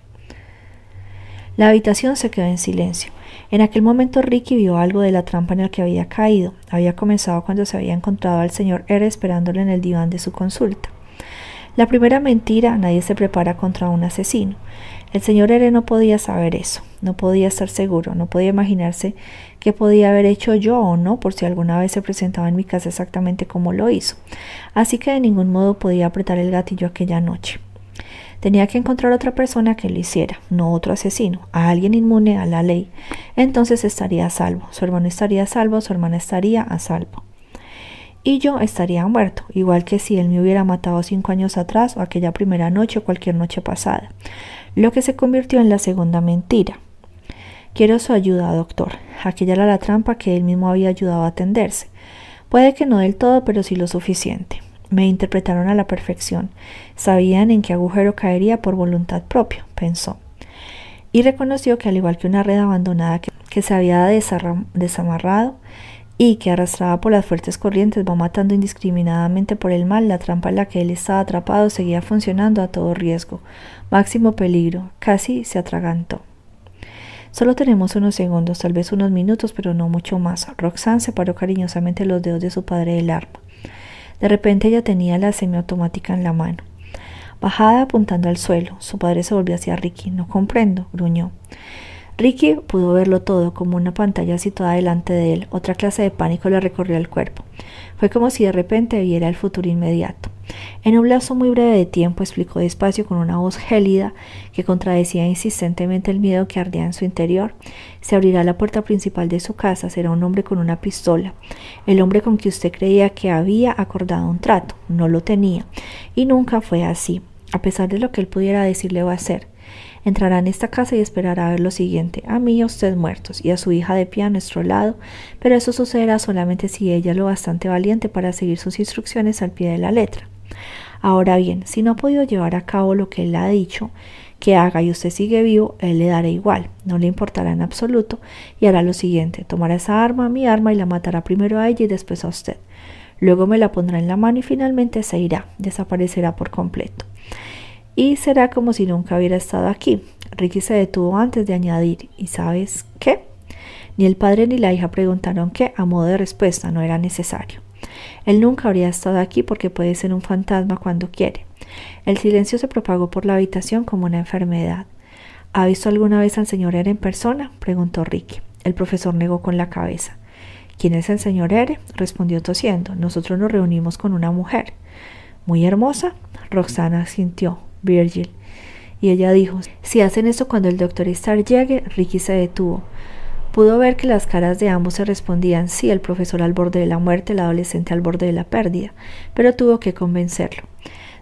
La habitación se quedó en silencio. En aquel momento Ricky vio algo de la trampa en la que había caído. Había comenzado cuando se había encontrado al señor R esperándole en el diván de su consulta. La primera mentira, nadie se prepara contra un asesino. El señor R no podía saber eso, no podía estar seguro, no podía imaginarse qué podía haber hecho yo o no por si alguna vez se presentaba en mi casa exactamente como lo hizo. Así que de ningún modo podía apretar el gatillo aquella noche. Tenía que encontrar otra persona que lo hiciera, no otro asesino, a alguien inmune a la ley. Entonces estaría a salvo, su hermano estaría a salvo, su hermana estaría a salvo. Y yo estaría muerto, igual que si él me hubiera matado cinco años atrás o aquella primera noche o cualquier noche pasada lo que se convirtió en la segunda mentira. Quiero su ayuda, doctor. Aquella era la trampa que él mismo había ayudado a tenderse. Puede que no del todo, pero sí lo suficiente. Me interpretaron a la perfección. Sabían en qué agujero caería por voluntad propia, pensó. Y reconoció que al igual que una red abandonada que, se había desamarrado, y que arrastrada por las fuertes corrientes va matando indiscriminadamente por el mal, la trampa en la que él estaba atrapado seguía funcionando a todo riesgo, máximo peligro, casi se atragantó. Solo tenemos unos segundos, tal vez unos minutos, pero no mucho más. Roxanne separó cariñosamente los dedos de su padre del arma. De repente ella tenía la semiautomática en la mano. Bajada apuntando al suelo, su padre se volvió hacia Ricky. No comprendo, gruñó. Ricky pudo verlo todo como una pantalla situada delante de él. Otra clase de pánico le recorrió el cuerpo. Fue como si de repente viera el futuro inmediato. En un lazo muy breve de tiempo explicó despacio con una voz gélida que contradecía insistentemente el miedo que ardía en su interior. Se abrirá la puerta principal de su casa, será un hombre con una pistola, el hombre con que usted creía que había acordado un trato. No lo tenía, y nunca fue así, a pesar de lo que él pudiera decirle o hacer. Entrará en esta casa y esperará a ver lo siguiente, a mí y a usted muertos, y a su hija de pie a nuestro lado, pero eso sucederá solamente si ella es lo bastante valiente para seguir sus instrucciones al pie de la letra. Ahora bien, si no ha podido llevar a cabo lo que él ha dicho que haga y usted sigue vivo, él le dará igual, no le importará en absoluto y hará lo siguiente, tomará esa arma, mi arma, y la matará primero a ella y después a usted. Luego me la pondrá en la mano y finalmente se irá, desaparecerá por completo y será como si nunca hubiera estado aquí. Ricky se detuvo antes de añadir, ¿y sabes qué? Ni el padre ni la hija preguntaron qué, a modo de respuesta no era necesario. Él nunca habría estado aquí porque puede ser un fantasma cuando quiere. El silencio se propagó por la habitación como una enfermedad. ¿Ha visto alguna vez al señor R en persona? preguntó Ricky. El profesor negó con la cabeza. ¿Quién es el señor R? respondió tosiendo. Nosotros nos reunimos con una mujer. Muy hermosa. Roxana sintió. Virgil. Y ella dijo, si hacen eso cuando el doctor Starr llegue, Ricky se detuvo. Pudo ver que las caras de ambos se respondían sí, el profesor al borde de la muerte, el adolescente al borde de la pérdida, pero tuvo que convencerlo.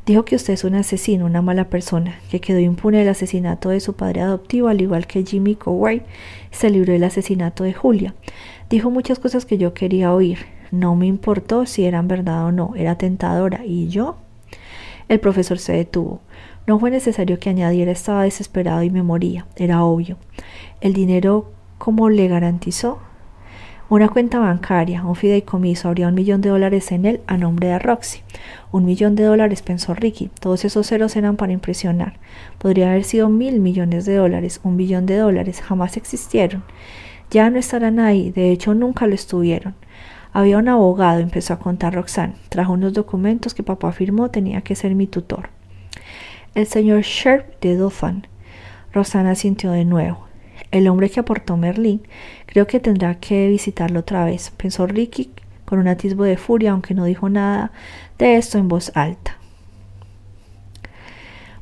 Dijo que usted es un asesino, una mala persona, que quedó impune del asesinato de su padre adoptivo, al igual que Jimmy Coway se libró del asesinato de Julia. Dijo muchas cosas que yo quería oír. No me importó si eran verdad o no, era tentadora. ¿Y yo? El profesor se detuvo. No fue necesario que añadiera estaba desesperado y me moría, era obvio. El dinero, ¿cómo le garantizó? Una cuenta bancaria, un fideicomiso, habría un millón de dólares en él a nombre de Roxy. Un millón de dólares, pensó Ricky. Todos esos ceros eran para impresionar. Podría haber sido mil millones de dólares, un billón de dólares, jamás existieron. Ya no estarán ahí, de hecho nunca lo estuvieron. Había un abogado, empezó a contar Roxanne. Trajo unos documentos que papá firmó, tenía que ser mi tutor. El señor Sherp de Dauphin. Roxana sintió de nuevo. El hombre que aportó Merlín, creo que tendrá que visitarlo otra vez, pensó Ricky con un atisbo de furia, aunque no dijo nada de esto en voz alta.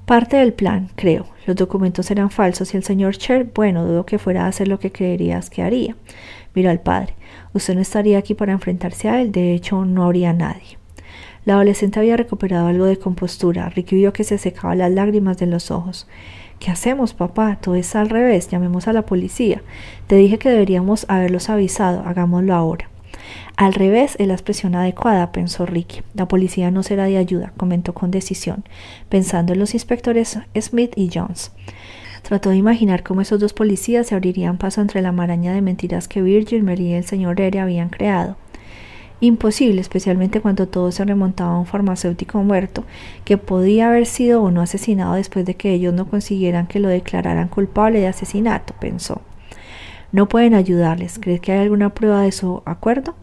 Parte del plan, creo. Los documentos eran falsos y el señor Cher, bueno, dudo que fuera a hacer lo que creerías que haría. Miró al padre. Usted no estaría aquí para enfrentarse a él, de hecho no habría nadie. La adolescente había recuperado algo de compostura. Ricky vio que se secaba las lágrimas de los ojos. ¿Qué hacemos, papá? Todo es al revés. Llamemos a la policía. Te dije que deberíamos haberlos avisado. Hagámoslo ahora. Al revés es la expresión adecuada, pensó Ricky. La policía no será de ayuda, comentó con decisión, pensando en los inspectores Smith y Jones. Trató de imaginar cómo esos dos policías se abrirían paso entre la maraña de mentiras que Virgil, Mary y el señor Ere habían creado. Imposible, especialmente cuando todo se remontaba a un farmacéutico muerto, que podía haber sido o no asesinado después de que ellos no consiguieran que lo declararan culpable de asesinato, pensó. No pueden ayudarles. ¿Crees que hay alguna prueba de su acuerdo?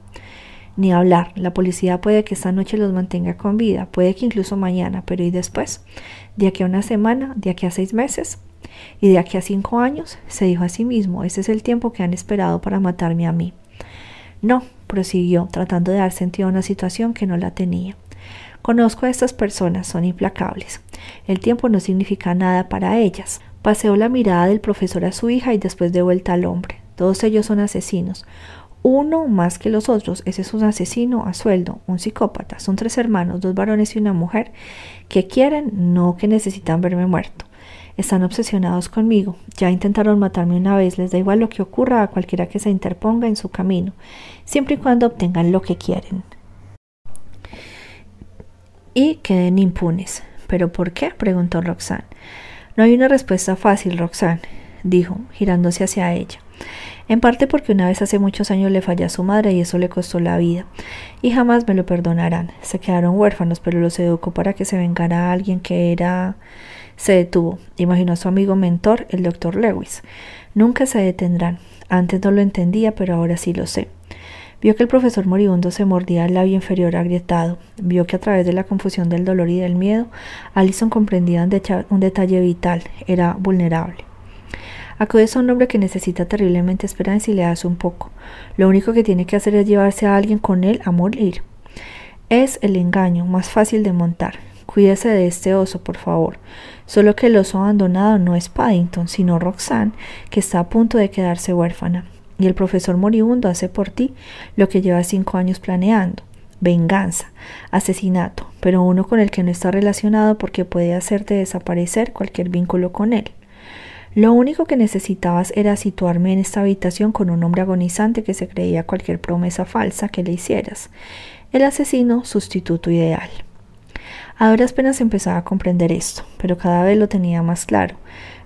Ni hablar. La policía puede que esta noche los mantenga con vida, puede que incluso mañana, pero ¿y después? ¿De aquí a una semana? ¿De aquí a seis meses? ¿Y de aquí a cinco años? Se dijo a sí mismo, ese es el tiempo que han esperado para matarme a mí. No, prosiguió, tratando de dar sentido a una situación que no la tenía. Conozco a estas personas, son implacables. El tiempo no significa nada para ellas. Paseó la mirada del profesor a su hija y después de vuelta al hombre. Todos ellos son asesinos. Uno más que los otros. Ese es un asesino a sueldo, un psicópata. Son tres hermanos, dos varones y una mujer, que quieren, no que necesitan verme muerto. Están obsesionados conmigo. Ya intentaron matarme una vez, les da igual lo que ocurra a cualquiera que se interponga en su camino, siempre y cuando obtengan lo que quieren. Y queden impunes. ¿Pero por qué? preguntó Roxanne. No hay una respuesta fácil, Roxanne, dijo, girándose hacia ella. En parte porque una vez hace muchos años le falló a su madre y eso le costó la vida. Y jamás me lo perdonarán. Se quedaron huérfanos, pero los educó para que se vengara a alguien que era se detuvo. Imaginó a su amigo mentor, el doctor Lewis. Nunca se detendrán. Antes no lo entendía, pero ahora sí lo sé. Vio que el profesor moribundo se mordía el labio inferior agrietado. Vio que a través de la confusión del dolor y del miedo, Allison comprendía un, detalle vital. Era vulnerable. Acudes a un hombre que necesita terriblemente esperanza y le das un poco. Lo único que tiene que hacer es llevarse a alguien con él a morir. Es el engaño más fácil de montar. Cuídese de este oso, por favor. Solo que el oso abandonado no es Paddington, sino Roxanne, que está a punto de quedarse huérfana. Y el profesor moribundo hace por ti lo que lleva cinco años planeando. Venganza, asesinato, pero uno con el que no está relacionado porque puede hacerte desaparecer cualquier vínculo con él. Lo único que necesitabas era situarme en esta habitación con un hombre agonizante que se creía cualquier promesa falsa que le hicieras. El asesino sustituto ideal. A duras penas empezaba a comprender esto, pero cada vez lo tenía más claro.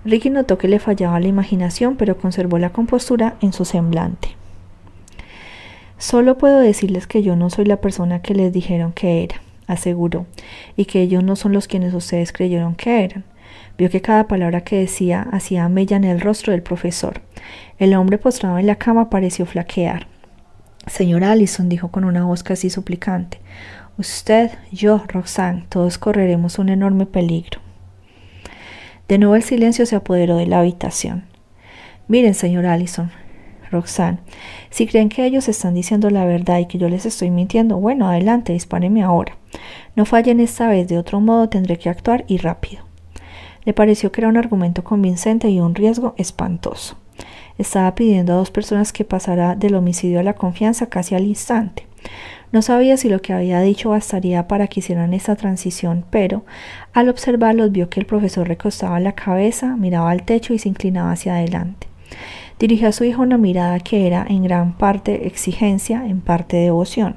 Ricky notó que le fallaba la imaginación, pero conservó la compostura en su semblante. Solo puedo decirles que yo no soy la persona que les dijeron que era, aseguró, y que ellos no son los quienes ustedes creyeron que eran. Vio que cada palabra que decía hacía mella en el rostro del profesor. El hombre postrado en la cama pareció flaquear. Señor Allison, dijo con una voz casi suplicante, Usted, yo, Roxanne, todos correremos un enorme peligro. De nuevo el silencio se apoderó de la habitación. Miren, señor Allison. Roxanne. Si creen que ellos están diciendo la verdad y que yo les estoy mintiendo, bueno, adelante, dispáreme ahora. No fallen esta vez, de otro modo tendré que actuar y rápido. Le pareció que era un argumento convincente y un riesgo espantoso. Estaba pidiendo a dos personas que pasara del homicidio a la confianza casi al instante. No sabía si lo que había dicho bastaría para que hicieran esa transición, pero al observarlos vio que el profesor recostaba la cabeza, miraba al techo y se inclinaba hacia adelante. Dirigió a su hijo una mirada que era en gran parte exigencia, en parte devoción.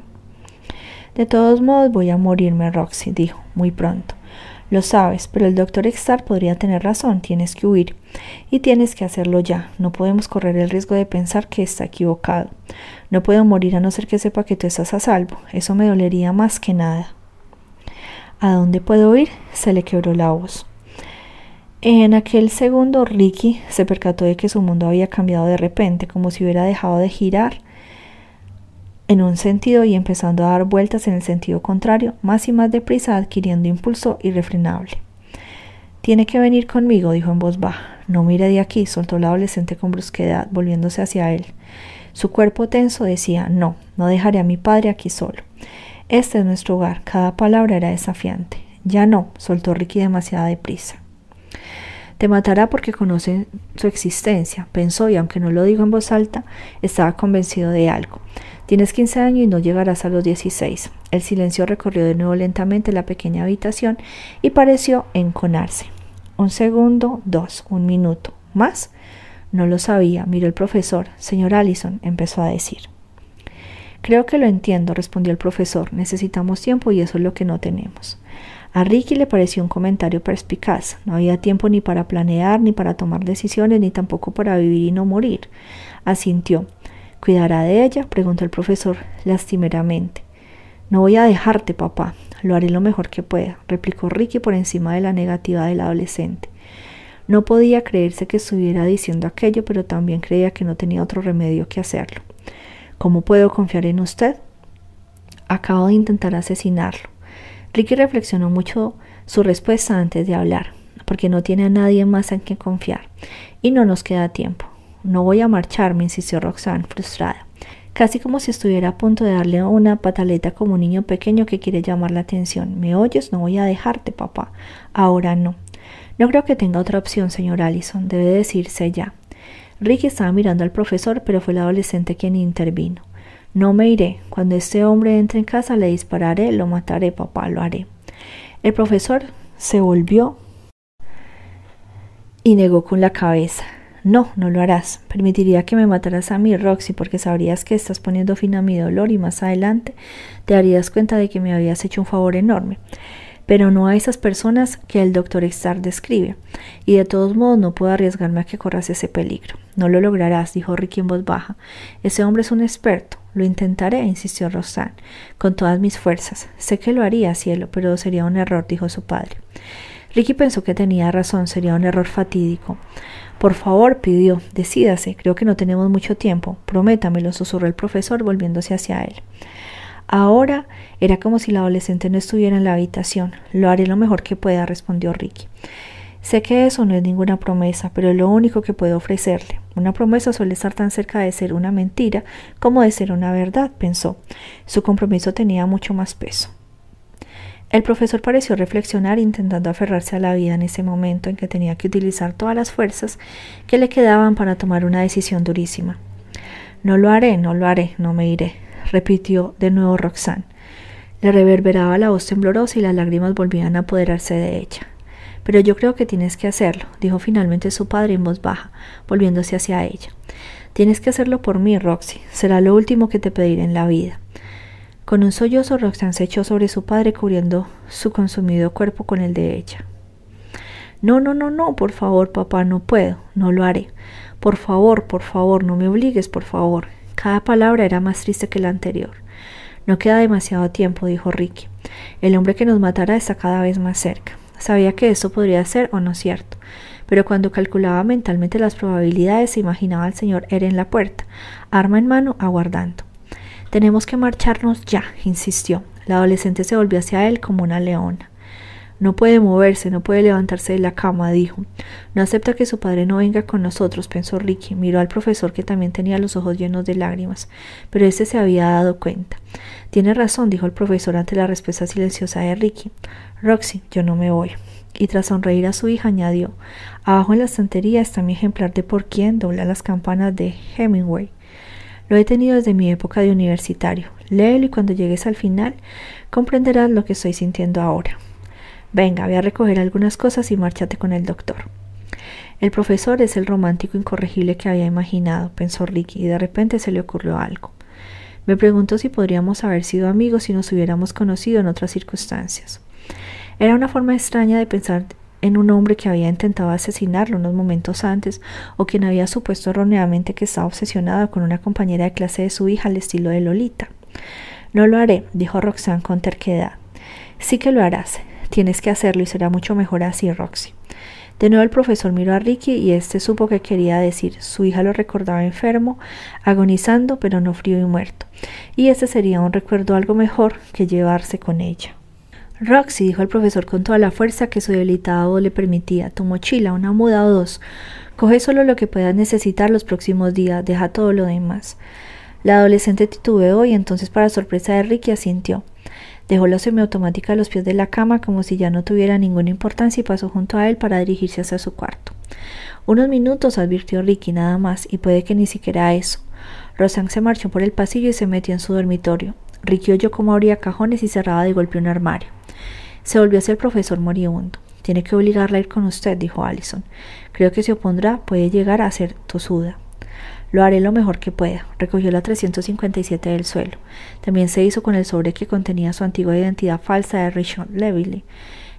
De todos modos voy a morirme, Roxy, dijo, muy pronto. Lo sabes, pero el doctor Extar podría tener razón, tienes que huir. Y tienes que hacerlo ya. No podemos correr el riesgo de pensar que está equivocado. No puedo morir a no ser que sepa que tú estás a salvo. Eso me dolería más que nada. ¿A dónde puedo ir? Se le quebró la voz. En aquel segundo Ricky se percató de que su mundo había cambiado de repente, como si hubiera dejado de girar en un sentido y empezando a dar vueltas en el sentido contrario, más y más deprisa adquiriendo impulso irrefrenable. Tiene que venir conmigo, dijo en voz baja. No mire de aquí, soltó la adolescente con brusquedad, volviéndose hacia él. Su cuerpo tenso decía No, no dejaré a mi padre aquí solo. Este es nuestro hogar. Cada palabra era desafiante. Ya no, soltó Ricky demasiada deprisa. Te matará porque conoce su existencia, pensó y aunque no lo dijo en voz alta, estaba convencido de algo. Tienes 15 años y no llegarás a los 16. El silencio recorrió de nuevo lentamente la pequeña habitación y pareció enconarse. Un segundo, dos, un minuto. ¿Más? No lo sabía, miró el profesor. Señor Allison, empezó a decir. Creo que lo entiendo, respondió el profesor. Necesitamos tiempo y eso es lo que no tenemos. A Ricky le pareció un comentario perspicaz. No había tiempo ni para planear, ni para tomar decisiones, ni tampoco para vivir y no morir. Asintió. ¿Cuidará de ella? preguntó el profesor lastimeramente. No voy a dejarte, papá. Lo haré lo mejor que pueda, replicó Ricky por encima de la negativa del adolescente. No podía creerse que estuviera diciendo aquello, pero también creía que no tenía otro remedio que hacerlo. ¿Cómo puedo confiar en usted? Acabo de intentar asesinarlo. Ricky reflexionó mucho su respuesta antes de hablar, porque no tiene a nadie más en quien confiar, y no nos queda tiempo. No voy a marcharme, insistió Roxanne, frustrada, casi como si estuviera a punto de darle una pataleta como un niño pequeño que quiere llamar la atención. ¿Me oyes? No voy a dejarte, papá. Ahora no. No creo que tenga otra opción, señor Allison. Debe decirse ya. Ricky estaba mirando al profesor, pero fue el adolescente quien intervino. No me iré. Cuando este hombre entre en casa le dispararé, lo mataré, papá, lo haré. El profesor se volvió y negó con la cabeza. No, no lo harás. Permitiría que me mataras a mí, Roxy, porque sabrías que estás poniendo fin a mi dolor y más adelante te darías cuenta de que me habías hecho un favor enorme. Pero no a esas personas que el doctor Starr describe, y de todos modos no puedo arriesgarme a que corras ese peligro. No lo lograrás, dijo Ricky en voz baja. Ese hombre es un experto. Lo intentaré, insistió Rosanne, con todas mis fuerzas. Sé que lo haría, cielo, pero sería un error, dijo su padre. Ricky pensó que tenía razón, sería un error fatídico. Por favor, pidió, decídase, creo que no tenemos mucho tiempo. Prométamelo, susurró el profesor, volviéndose hacia él. Ahora era como si la adolescente no estuviera en la habitación. Lo haré lo mejor que pueda, respondió Ricky. Sé que eso no es ninguna promesa, pero es lo único que puedo ofrecerle. Una promesa suele estar tan cerca de ser una mentira como de ser una verdad, pensó. Su compromiso tenía mucho más peso. El profesor pareció reflexionar intentando aferrarse a la vida en ese momento en que tenía que utilizar todas las fuerzas que le quedaban para tomar una decisión durísima. No lo haré, no lo haré, no me iré, repitió de nuevo Roxanne. Le reverberaba la voz temblorosa y las lágrimas volvían a apoderarse de ella. Pero yo creo que tienes que hacerlo, dijo finalmente su padre en voz baja, volviéndose hacia ella. Tienes que hacerlo por mí, Roxy. Será lo último que te pediré en la vida. Con un sollozo, Roxanne se echó sobre su padre cubriendo su consumido cuerpo con el de ella. No, no, no, no, por favor, papá, no puedo, no lo haré. Por favor, por favor, no me obligues, por favor. Cada palabra era más triste que la anterior. No queda demasiado tiempo, dijo Ricky. El hombre que nos matará está cada vez más cerca. Sabía que eso podría ser o no cierto, pero cuando calculaba mentalmente las probabilidades se imaginaba al señor era en la puerta, arma en mano, aguardando. Tenemos que marcharnos ya, insistió. La adolescente se volvió hacia él como una leona. No puede moverse, no puede levantarse de la cama, dijo. No acepta que su padre no venga con nosotros, pensó Ricky. Miró al profesor que también tenía los ojos llenos de lágrimas, pero ese se había dado cuenta. Tiene razón, dijo el profesor ante la respuesta silenciosa de Ricky. Roxy, yo no me voy. Y tras sonreír a su hija añadió Abajo en la estantería está mi ejemplar de por quién dobla las campanas de Hemingway. Lo he tenido desde mi época de universitario. Léelo y cuando llegues al final comprenderás lo que estoy sintiendo ahora. Venga, voy a recoger algunas cosas y márchate con el doctor. El profesor es el romántico incorregible que había imaginado, pensó Ricky, y de repente se le ocurrió algo. Me preguntó si podríamos haber sido amigos si nos hubiéramos conocido en otras circunstancias. Era una forma extraña de pensar en un hombre que había intentado asesinarlo unos momentos antes o quien había supuesto erróneamente que estaba obsesionado con una compañera de clase de su hija al estilo de Lolita. No lo haré, dijo Roxanne con terquedad. Sí que lo harás. Tienes que hacerlo y será mucho mejor así, Roxy. De nuevo el profesor miró a Ricky y éste supo que quería decir. Su hija lo recordaba enfermo, agonizando, pero no frío y muerto. Y ese sería un recuerdo algo mejor que llevarse con ella. Roxy, dijo el profesor con toda la fuerza que su debilitada voz le permitía, tu mochila, una muda o dos. Coge solo lo que puedas necesitar los próximos días, deja todo lo demás. La adolescente titubeó y entonces, para sorpresa de Ricky, asintió. Dejó la semiautomática a los pies de la cama como si ya no tuviera ninguna importancia y pasó junto a él para dirigirse hacia su cuarto. Unos minutos advirtió Ricky nada más, y puede que ni siquiera eso. Rosanne se marchó por el pasillo y se metió en su dormitorio. Ricky oyó cómo abría cajones y cerraba de golpe un armario. Se volvió hacia el profesor moribundo. Tiene que obligarla a ir con usted, dijo Allison. Creo que se opondrá, puede llegar a ser tosuda. Lo haré lo mejor que pueda. Recogió la 357 del suelo. También se hizo con el sobre que contenía su antigua identidad falsa de Richard Levily.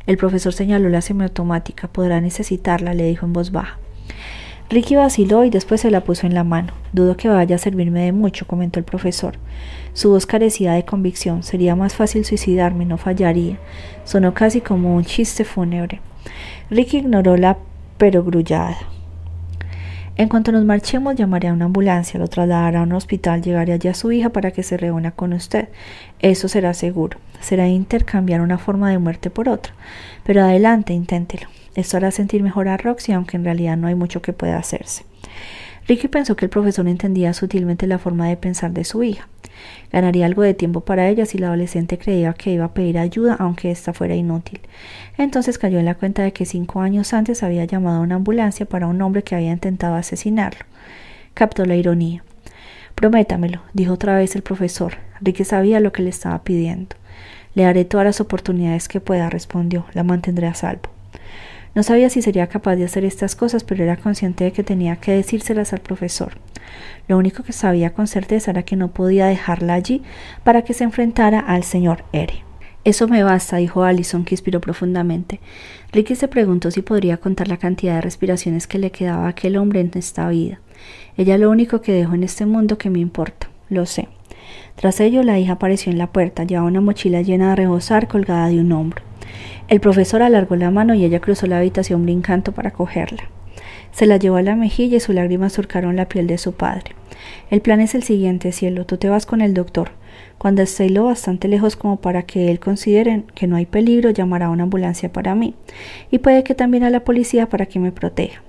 El profesor señaló la semiautomática. Podrá necesitarla, le dijo en voz baja. Ricky vaciló y después se la puso en la mano. Dudo que vaya a servirme de mucho, comentó el profesor. Su voz carecía de convicción. Sería más fácil suicidarme, no fallaría. Sonó casi como un chiste fúnebre. Ricky ignoró la perogrullada. En cuanto nos marchemos, llamaré a una ambulancia, lo trasladará a un hospital, llegaré allí a su hija para que se reúna con usted. Eso será seguro. Será intercambiar una forma de muerte por otra. Pero adelante, inténtelo. Esto hará sentir mejor a Roxy, aunque en realidad no hay mucho que pueda hacerse. Ricky pensó que el profesor entendía sutilmente la forma de pensar de su hija. Ganaría algo de tiempo para ella si la adolescente creía que iba a pedir ayuda, aunque ésta fuera inútil. Entonces cayó en la cuenta de que cinco años antes había llamado a una ambulancia para un hombre que había intentado asesinarlo. Captó la ironía. Prométamelo, dijo otra vez el profesor. Ricky sabía lo que le estaba pidiendo. Le haré todas las oportunidades que pueda, respondió. La mantendré a salvo. No sabía si sería capaz de hacer estas cosas, pero era consciente de que tenía que decírselas al profesor. Lo único que sabía con certeza era que no podía dejarla allí para que se enfrentara al señor R. Eso me basta, dijo Allison, que inspiró profundamente. Ricky se preguntó si podría contar la cantidad de respiraciones que le quedaba a aquel hombre en esta vida. Ella lo único que dejó en este mundo que me importa. Lo sé. Tras ello, la hija apareció en la puerta, llevaba una mochila llena de rebosar colgada de un hombro. El profesor alargó la mano y ella cruzó la habitación brincando para cogerla. Se la llevó a la mejilla y sus lágrimas surcaron la piel de su padre. El plan es el siguiente, cielo. Tú te vas con el doctor. Cuando esté lo bastante lejos como para que él considere que no hay peligro, llamará a una ambulancia para mí. Y puede que también a la policía para que me proteja.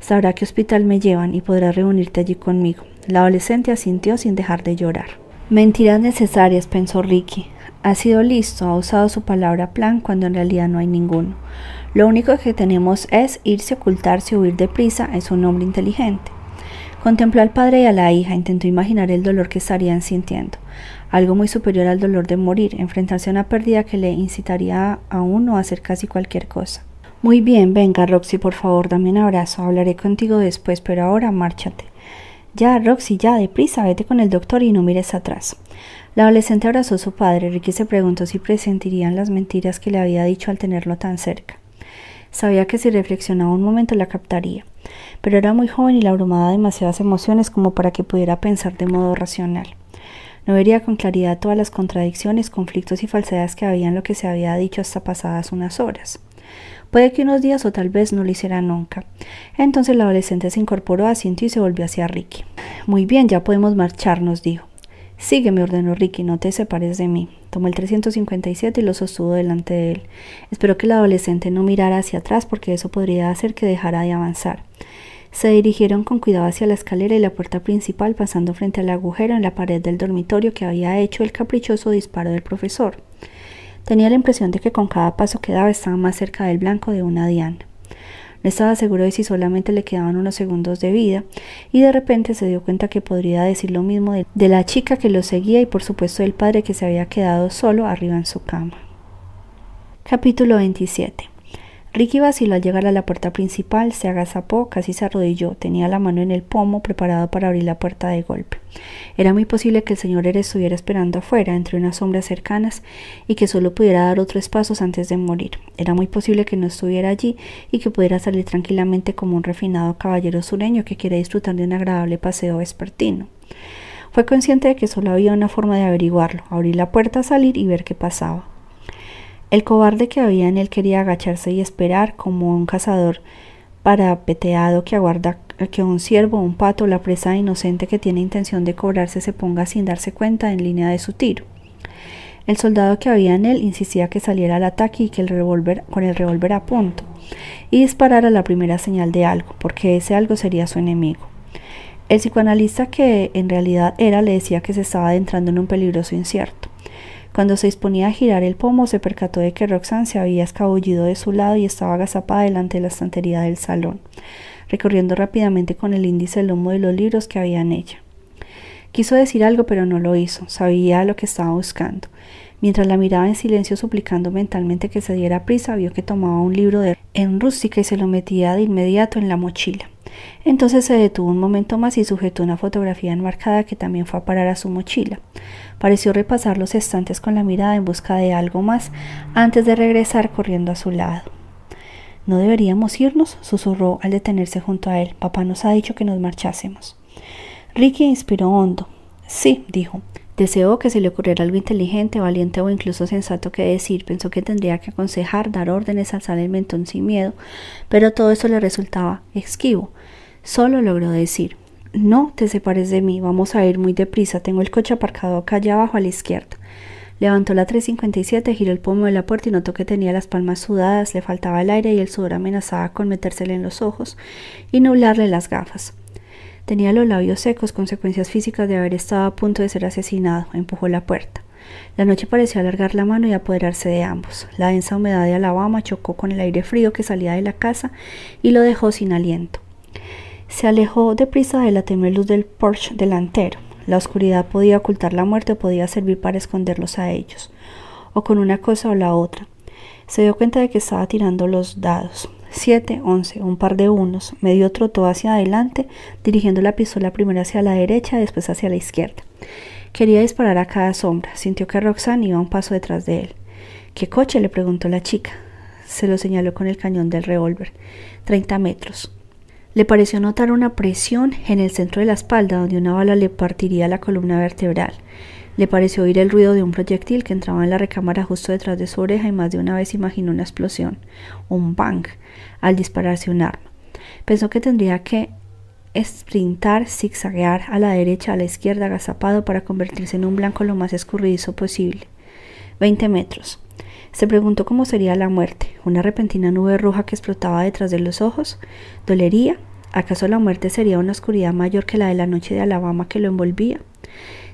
Sabrá qué hospital me llevan y podrá reunirte allí conmigo. La adolescente asintió sin dejar de llorar. Mentiras necesarias, pensó Ricky. Ha sido listo, ha usado su palabra plan cuando en realidad no hay ninguno. Lo único que tenemos es irse, ocultarse huir deprisa, es un hombre inteligente. Contempló al padre y a la hija, intentó imaginar el dolor que estarían sintiendo, algo muy superior al dolor de morir, enfrentarse a una pérdida que le incitaría a uno a hacer casi cualquier cosa. Muy bien, venga, Roxy, por favor, dame un abrazo, hablaré contigo después, pero ahora márchate. Ya, Roxy, ya, deprisa, vete con el doctor y no mires atrás. La adolescente abrazó a su padre. Ricky se preguntó si presentirían las mentiras que le había dicho al tenerlo tan cerca. Sabía que si reflexionaba un momento la captaría, pero era muy joven y la abrumaba demasiadas emociones como para que pudiera pensar de modo racional. No vería con claridad todas las contradicciones, conflictos y falsedades que había en lo que se había dicho hasta pasadas unas horas. Puede que unos días o tal vez no lo hiciera nunca. Entonces la adolescente se incorporó, asintió y se volvió hacia Ricky. Muy bien, ya podemos marcharnos, dijo. Sígueme, ordenó Ricky, no te separes de mí. Tomó el 357 y lo sostuvo delante de él. Esperó que el adolescente no mirara hacia atrás porque eso podría hacer que dejara de avanzar. Se dirigieron con cuidado hacia la escalera y la puerta principal, pasando frente al agujero en la pared del dormitorio que había hecho el caprichoso disparo del profesor. Tenía la impresión de que con cada paso que daba estaba más cerca del blanco de una diana. No estaba seguro de si solamente le quedaban unos segundos de vida, y de repente se dio cuenta que podría decir lo mismo de, de la chica que lo seguía y por supuesto del padre que se había quedado solo arriba en su cama. Capítulo 27 Ricky vaciló al llegar a la puerta principal, se agazapó, casi se arrodilló, tenía la mano en el pomo, preparado para abrir la puerta de golpe. Era muy posible que el señor Eres estuviera esperando afuera, entre unas sombras cercanas, y que solo pudiera dar otros pasos antes de morir. Era muy posible que no estuviera allí y que pudiera salir tranquilamente como un refinado caballero sureño que quiere disfrutar de un agradable paseo vespertino. Fue consciente de que solo había una forma de averiguarlo, abrir la puerta, salir y ver qué pasaba. El cobarde que había en él quería agacharse y esperar como un cazador parapeteado que aguarda que un ciervo, un pato, la presa inocente que tiene intención de cobrarse se ponga sin darse cuenta en línea de su tiro. El soldado que había en él insistía que saliera al ataque y que el revólver con el revólver a punto y disparara la primera señal de algo, porque ese algo sería su enemigo. El psicoanalista que en realidad era le decía que se estaba adentrando en un peligroso incierto. Cuando se disponía a girar el pomo, se percató de que Roxanne se había escabullido de su lado y estaba agazapada delante de la estantería del salón, recorriendo rápidamente con el índice el lomo de los libros que había en ella. Quiso decir algo, pero no lo hizo. Sabía lo que estaba buscando. Mientras la miraba en silencio suplicando mentalmente que se diera prisa, vio que tomaba un libro de en rústica y se lo metía de inmediato en la mochila. Entonces se detuvo un momento más y sujetó una fotografía enmarcada que también fue a parar a su mochila. Pareció repasar los estantes con la mirada en busca de algo más antes de regresar corriendo a su lado. ¿No deberíamos irnos? susurró al detenerse junto a él. Papá nos ha dicho que nos marchásemos. Ricky inspiró hondo. Sí, dijo. Deseó que se le ocurriera algo inteligente, valiente o incluso sensato que decir. Pensó que tendría que aconsejar, dar órdenes, alzar el mentón sin miedo, pero todo eso le resultaba esquivo. Solo logró decir No te separes de mí, vamos a ir muy deprisa, tengo el coche aparcado acá allá abajo a la izquierda. Levantó la 357, giró el pomo de la puerta y notó que tenía las palmas sudadas, le faltaba el aire y el sudor amenazaba con metérsele en los ojos y nublarle las gafas. Tenía los labios secos, consecuencias físicas de haber estado a punto de ser asesinado. Empujó la puerta. La noche pareció alargar la mano y apoderarse de ambos. La densa humedad de Alabama chocó con el aire frío que salía de la casa y lo dejó sin aliento. Se alejó deprisa de la tenue luz del Porsche delantero. La oscuridad podía ocultar la muerte o podía servir para esconderlos a ellos, o con una cosa o la otra. Se dio cuenta de que estaba tirando los dados. Siete, once, un par de unos. Medio trotó hacia adelante, dirigiendo la pistola primero hacia la derecha, después hacia la izquierda. Quería disparar a cada sombra. Sintió que Roxanne iba un paso detrás de él. ¿Qué coche? le preguntó la chica. Se lo señaló con el cañón del revólver. Treinta metros. Le pareció notar una presión en el centro de la espalda donde una bala le partiría la columna vertebral. Le pareció oír el ruido de un proyectil que entraba en la recámara justo detrás de su oreja y más de una vez imaginó una explosión, un bang, al dispararse un arma. Pensó que tendría que sprintar, zigzaguear a la derecha, a la izquierda, agazapado para convertirse en un blanco lo más escurridizo posible. Veinte metros. Se preguntó cómo sería la muerte. ¿Una repentina nube roja que explotaba detrás de los ojos? ¿Dolería? ¿Acaso la muerte sería una oscuridad mayor que la de la noche de Alabama que lo envolvía?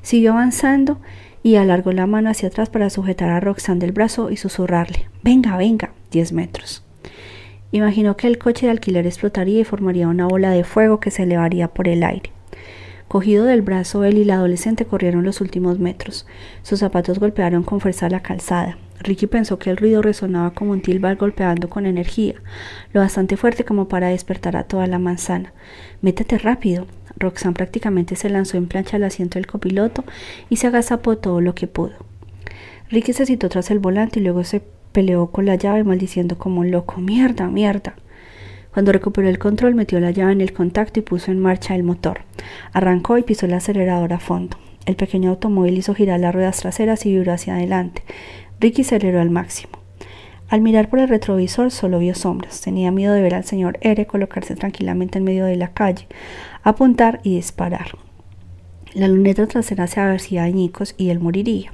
Siguió avanzando y alargó la mano hacia atrás para sujetar a Roxanne del brazo y susurrarle Venga, venga, diez metros. Imaginó que el coche de alquiler explotaría y formaría una bola de fuego que se elevaría por el aire. Cogido del brazo, él y la adolescente corrieron los últimos metros. Sus zapatos golpearon con fuerza la calzada. Ricky pensó que el ruido resonaba como un tilbar golpeando con energía, lo bastante fuerte como para despertar a toda la manzana. Métete rápido, Roxanne prácticamente se lanzó en plancha al asiento del copiloto y se agazapó todo lo que pudo. Ricky se citó tras el volante y luego se peleó con la llave maldiciendo como un loco. Mierda, mierda. Cuando recuperó el control, metió la llave en el contacto y puso en marcha el motor. Arrancó y pisó el acelerador a fondo. El pequeño automóvil hizo girar las ruedas traseras y vibró hacia adelante. Ricky aceleró al máximo. Al mirar por el retrovisor solo vio sombras. Tenía miedo de ver al señor R colocarse tranquilamente en medio de la calle, apuntar y disparar. La luneta trasera se hacía añicos y él moriría.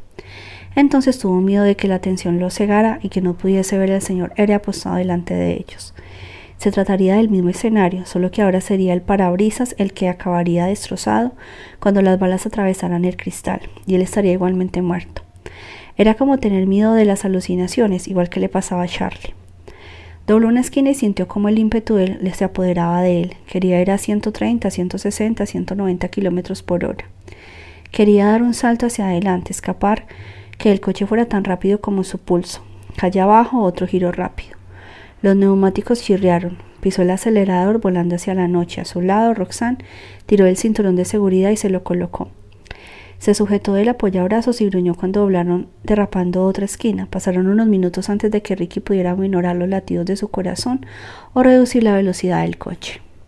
Entonces tuvo miedo de que la atención lo cegara y que no pudiese ver al señor Ere apostado delante de ellos. Se trataría del mismo escenario, solo que ahora sería el parabrisas el que acabaría destrozado cuando las balas atravesaran el cristal, y él estaría igualmente muerto. Era como tener miedo de las alucinaciones, igual que le pasaba a Charlie. Dobló una esquina y sintió como el ímpetu le se apoderaba de él. Quería ir a 130, 160, 190 kilómetros por hora. Quería dar un salto hacia adelante, escapar, que el coche fuera tan rápido como su pulso. Calle abajo, otro giro rápido. Los neumáticos chirriaron. Pisó el acelerador volando hacia la noche. A su lado, Roxanne tiró el cinturón de seguridad y se lo colocó. Se sujetó del apoyabrazos y gruñó cuando doblaron derrapando otra esquina. Pasaron unos minutos antes de que Ricky pudiera minorar los latidos de su corazón o reducir la velocidad del coche.